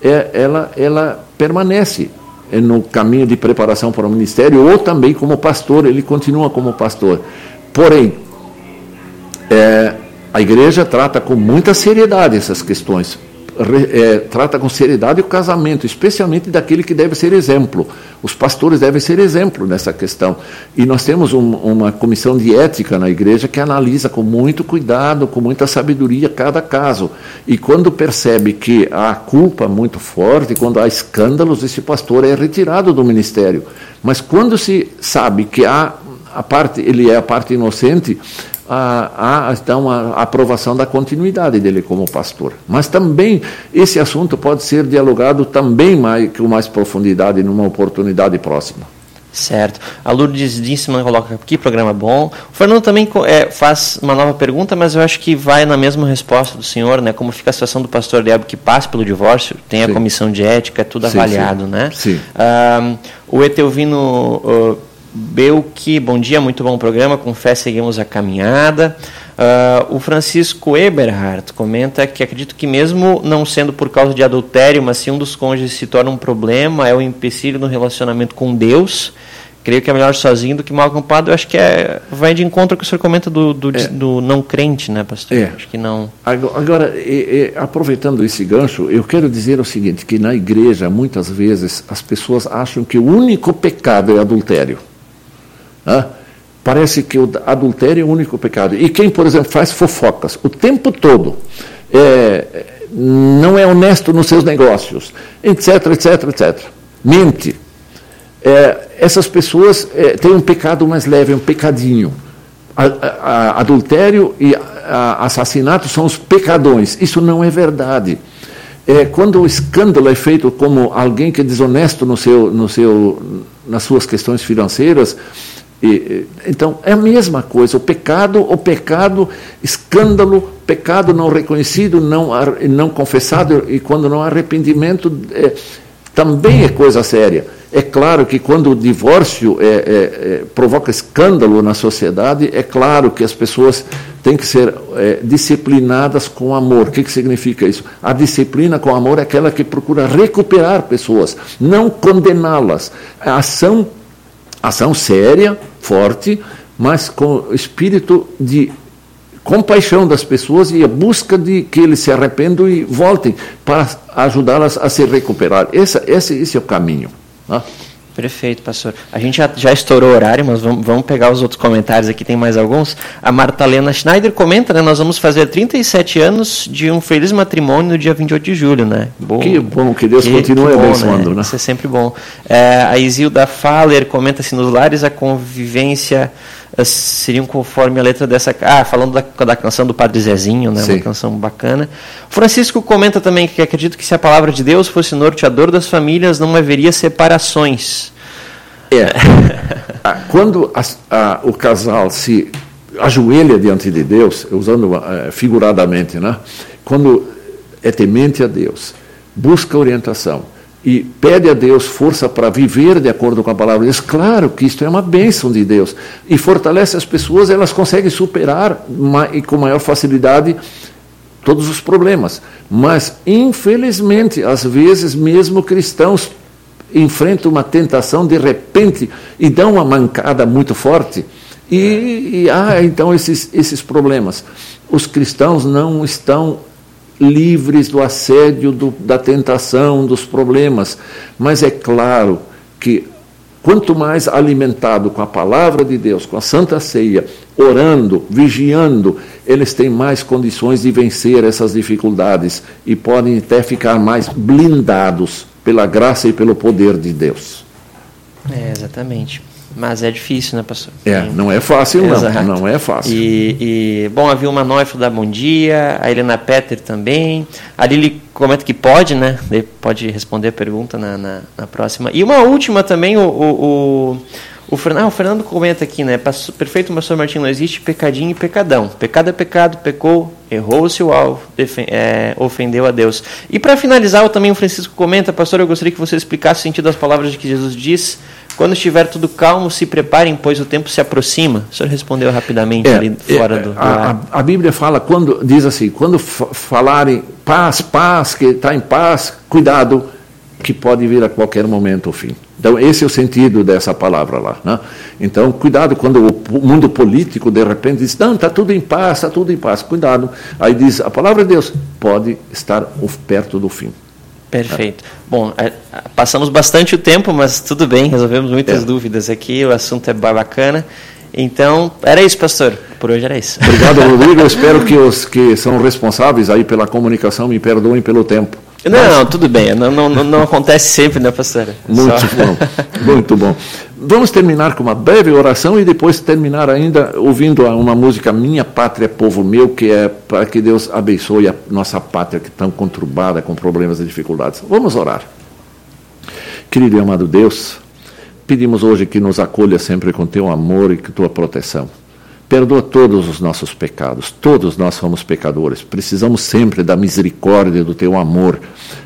é, ela ela permanece no caminho de preparação para o ministério ou também como pastor ele continua como pastor. Porém, é, a igreja trata com muita seriedade essas questões é, trata com seriedade o casamento, especialmente daquele que deve ser exemplo. Os pastores devem ser exemplo nessa questão. E nós temos um, uma comissão de ética na igreja que analisa com muito cuidado, com muita sabedoria cada caso. E quando percebe que há culpa muito forte, quando há escândalos, esse pastor é retirado do ministério. Mas quando se sabe que há a parte, ele é a parte inocente, há, então a aprovação da continuidade dele como pastor. Mas também esse assunto pode ser dialogado também mais, com mais profundidade numa oportunidade próxima. Certo. A Lourdes Díssima coloca aqui, programa bom. O Fernando também é, faz uma nova pergunta, mas eu acho que vai na mesma resposta do senhor, né? Como fica a situação do pastor Diabo que passa pelo divórcio, tem a sim. comissão de ética, é tudo sim, avaliado, sim. né? Sim. Um, o Etelvino uh, Belki, bom dia, muito bom programa. Com fé seguimos a caminhada. Uh, o Francisco Eberhardt comenta que acredito que, mesmo não sendo por causa de adultério, mas se um dos cônjuges se torna um problema, é o um empecilho no relacionamento com Deus. Creio que é melhor sozinho do que mal acompanhado. Eu acho que é, vai de encontro com o que o senhor comenta do, do, é. do não crente, né, pastor? É. Acho que não. Agora, aproveitando esse gancho, eu quero dizer o seguinte: que na igreja, muitas vezes, as pessoas acham que o único pecado é adultério. Parece que o adultério é o único pecado. E quem, por exemplo, faz fofocas o tempo todo, é, não é honesto nos seus negócios, etc, etc, etc. Mente. é, essas pessoas é, têm um pecado mais leve, um pecadinho. A, a, a, adultério e assassinato são os pecadões. Isso não é verdade. É, quando o escândalo é feito como alguém que é desonesto no seu, no seu, nas suas questões financeiras, e, então é a mesma coisa. O pecado, o pecado, escândalo, pecado não reconhecido, não, não confessado e quando não há arrependimento, é, também é coisa séria. É claro que quando o divórcio é, é, é, provoca escândalo na sociedade, é claro que as pessoas têm que ser é, disciplinadas com amor. O que, que significa isso? A disciplina com amor é aquela que procura recuperar pessoas, não condená-las. A ação, ação séria, forte, mas com espírito de compaixão das pessoas e a busca de que eles se arrependam e voltem para ajudá-las a se recuperar. Esse, esse, esse é o caminho. Né? Perfeito, pastor. A gente já, já estourou o horário, mas vamos, vamos, pegar os outros comentários aqui, tem mais alguns. A Martalena Schneider comenta, né? Nós vamos fazer 37 anos de um feliz matrimônio no dia 28 de julho, né? Bom, que bom, que Deus que, continue abençoando, né? né? Isso é sempre bom. É, a Isilda Faller comenta assim, nos lares a convivência seriam conforme a letra dessa. Ah, falando da, da canção do Padre Zezinho, né? Sim. Uma canção bacana. Francisco comenta também que acredito que se a palavra de Deus fosse norteador das famílias, não haveria separações. É. Ah, quando a, a, o casal se ajoelha diante de Deus, usando uh, figuradamente, né? Quando é temente a Deus, busca orientação e pede a Deus força para viver de acordo com a palavra de Deus, claro que isto é uma bênção de Deus. E fortalece as pessoas, elas conseguem superar e com maior facilidade todos os problemas. Mas, infelizmente, às vezes, mesmo cristãos enfrentam uma tentação de repente e dão uma mancada muito forte. E, e há então esses, esses problemas. Os cristãos não estão livres do assédio, do, da tentação, dos problemas. Mas é claro que quanto mais alimentado com a palavra de Deus, com a Santa Ceia, orando, vigiando, eles têm mais condições de vencer essas dificuldades e podem até ficar mais blindados pela graça e pelo poder de Deus. É, exatamente. Mas é difícil, né, pastor? É, não é fácil, não. Não é fácil. E, e bom, a Vilma Neufeld dá bom dia, a Helena Petter também. A Lili comenta que pode, né? Pode responder a pergunta na, na, na próxima. E uma última também, o, o, o, o, Fernando, ah, o Fernando comenta aqui, né? Perfeito, pastor Martim, não existe pecadinho e pecadão. Pecado é pecado, pecou, errou-se o alvo, é, ofendeu a Deus. E para finalizar, também o Francisco comenta, pastor, eu gostaria que você explicasse o sentido das palavras de que Jesus diz quando estiver tudo calmo, se preparem, pois o tempo se aproxima. O senhor respondeu rapidamente é, ali fora é, do. A, a, Bíblia fala, quando diz assim, quando falarem paz, paz, que está em paz, cuidado, que pode vir a qualquer momento o fim. Então, esse é o sentido dessa palavra lá. Né? Então, cuidado quando o mundo político de repente diz: não, está tudo em paz, está tudo em paz. Cuidado. Aí diz: a palavra de Deus pode estar perto do fim. Perfeito. Bom, é, passamos bastante o tempo, mas tudo bem, resolvemos muitas é. dúvidas aqui, o assunto é bacana. Então, era isso, pastor. Por hoje era isso. Obrigado, Rodrigo. Eu espero que os que são responsáveis aí pela comunicação me perdoem pelo tempo. Não, Mas... tudo bem. Não, não, não acontece sempre, né, pastora? Muito Só... bom. Muito bom. Vamos terminar com uma breve oração e depois terminar ainda ouvindo uma música Minha Pátria, Povo Meu, que é para que Deus abençoe a nossa pátria que é tão conturbada com problemas e dificuldades. Vamos orar. Querido e amado Deus, pedimos hoje que nos acolha sempre com teu amor e com tua proteção. Perdoa todos os nossos pecados, todos nós somos pecadores. Precisamos sempre da misericórdia do teu amor,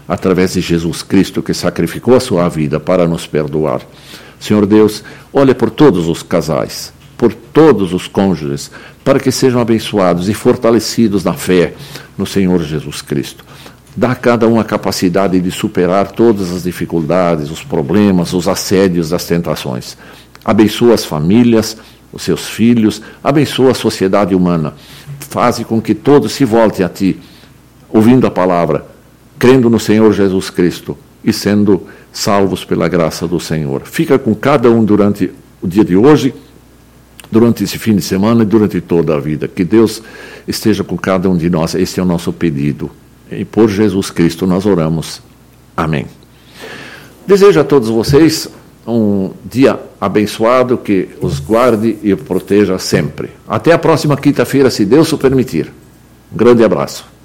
através de Jesus Cristo, que sacrificou a sua vida para nos perdoar. Senhor Deus, olha por todos os casais, por todos os cônjuges, para que sejam abençoados e fortalecidos na fé no Senhor Jesus Cristo. Dá a cada um a capacidade de superar todas as dificuldades, os problemas, os assédios, as tentações. Abençoa as famílias, os seus filhos, abençoa a sociedade humana. Faze com que todos se voltem a ti, ouvindo a palavra, crendo no Senhor Jesus Cristo e sendo salvos pela graça do Senhor. Fica com cada um durante o dia de hoje, durante esse fim de semana e durante toda a vida. Que Deus esteja com cada um de nós. Este é o nosso pedido. E por Jesus Cristo nós oramos. Amém. Desejo a todos vocês um dia abençoado que os guarde e proteja sempre. Até a próxima quinta-feira, se Deus o permitir. Um grande abraço.